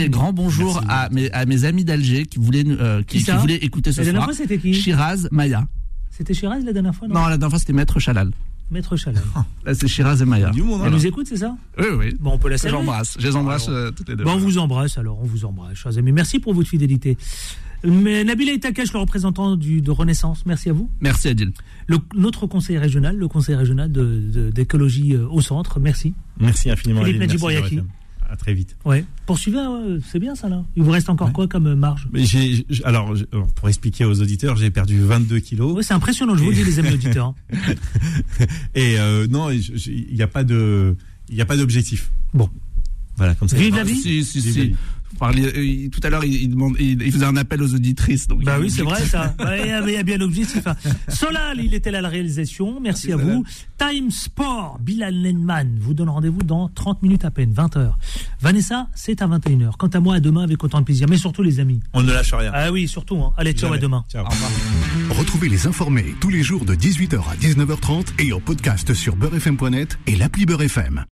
À- et grand bonjour à mes, à mes amis d'Alger qui voulaient, euh, qui, Qui ça qui voulaient écouter ce La dernière soir. fois, c'était qui Shiraz Maya. C'était Shiraz la dernière fois, non, Non, la dernière fois c'était Maître Chalal. Maître Chalet. Là c'est Shiraz et Maya. Du monde, Elle nous écoute, c'est ça Oui, oui. Bon, on peut la saluer. J'embrasse. Je les embrasse euh, toutes les deux. Bon, on vous embrasse alors, on vous embrasse, chers amis. Merci pour votre fidélité. Mais Nabila Itakash, le représentant du, de Renaissance, merci à vous. Merci Adil. Le, notre conseil régional, le conseil régional de- de- d'écologie euh, au centre, merci. Merci infiniment. Philippe FM. À très vite. Ouais. Poursuivez, hein, c'est bien ça là. Il vous reste encore Ouais. quoi comme euh, marge? Mais alors, pour expliquer aux auditeurs, j'ai perdu 22 kilos. Ouais, C'est impressionnant, je vous le dis, les amis auditeurs. [LAUGHS] Et euh, non, il n'y a pas de, il n'y a pas d'objectif. Bon. Voilà, comme ça. Vive la vie Si, si, si. Euh, tout à l'heure, il, il, demande- il, il faisait un appel aux auditrices. Donc Bah oui, c'est vrai ça. Il y a- il y a bien l'objectif. hein. Solal, il était là à la réalisation. Merci à Solal. vous. Time Sport, Bilal Nenman vous donne rendez-vous dans 30 minutes à peine, 20h. Vanessa, c'est à 21h. Quant à moi, à demain avec autant de plaisir. Mais surtout les amis. On ne lâche rien. Ah oui, surtout. hein. Allez, ciao, à demain. Ciao. Retrouvez les informés tous les jours de 18h à 19h30 et en podcast sur beurrefm.net et l'appli Beurre FM.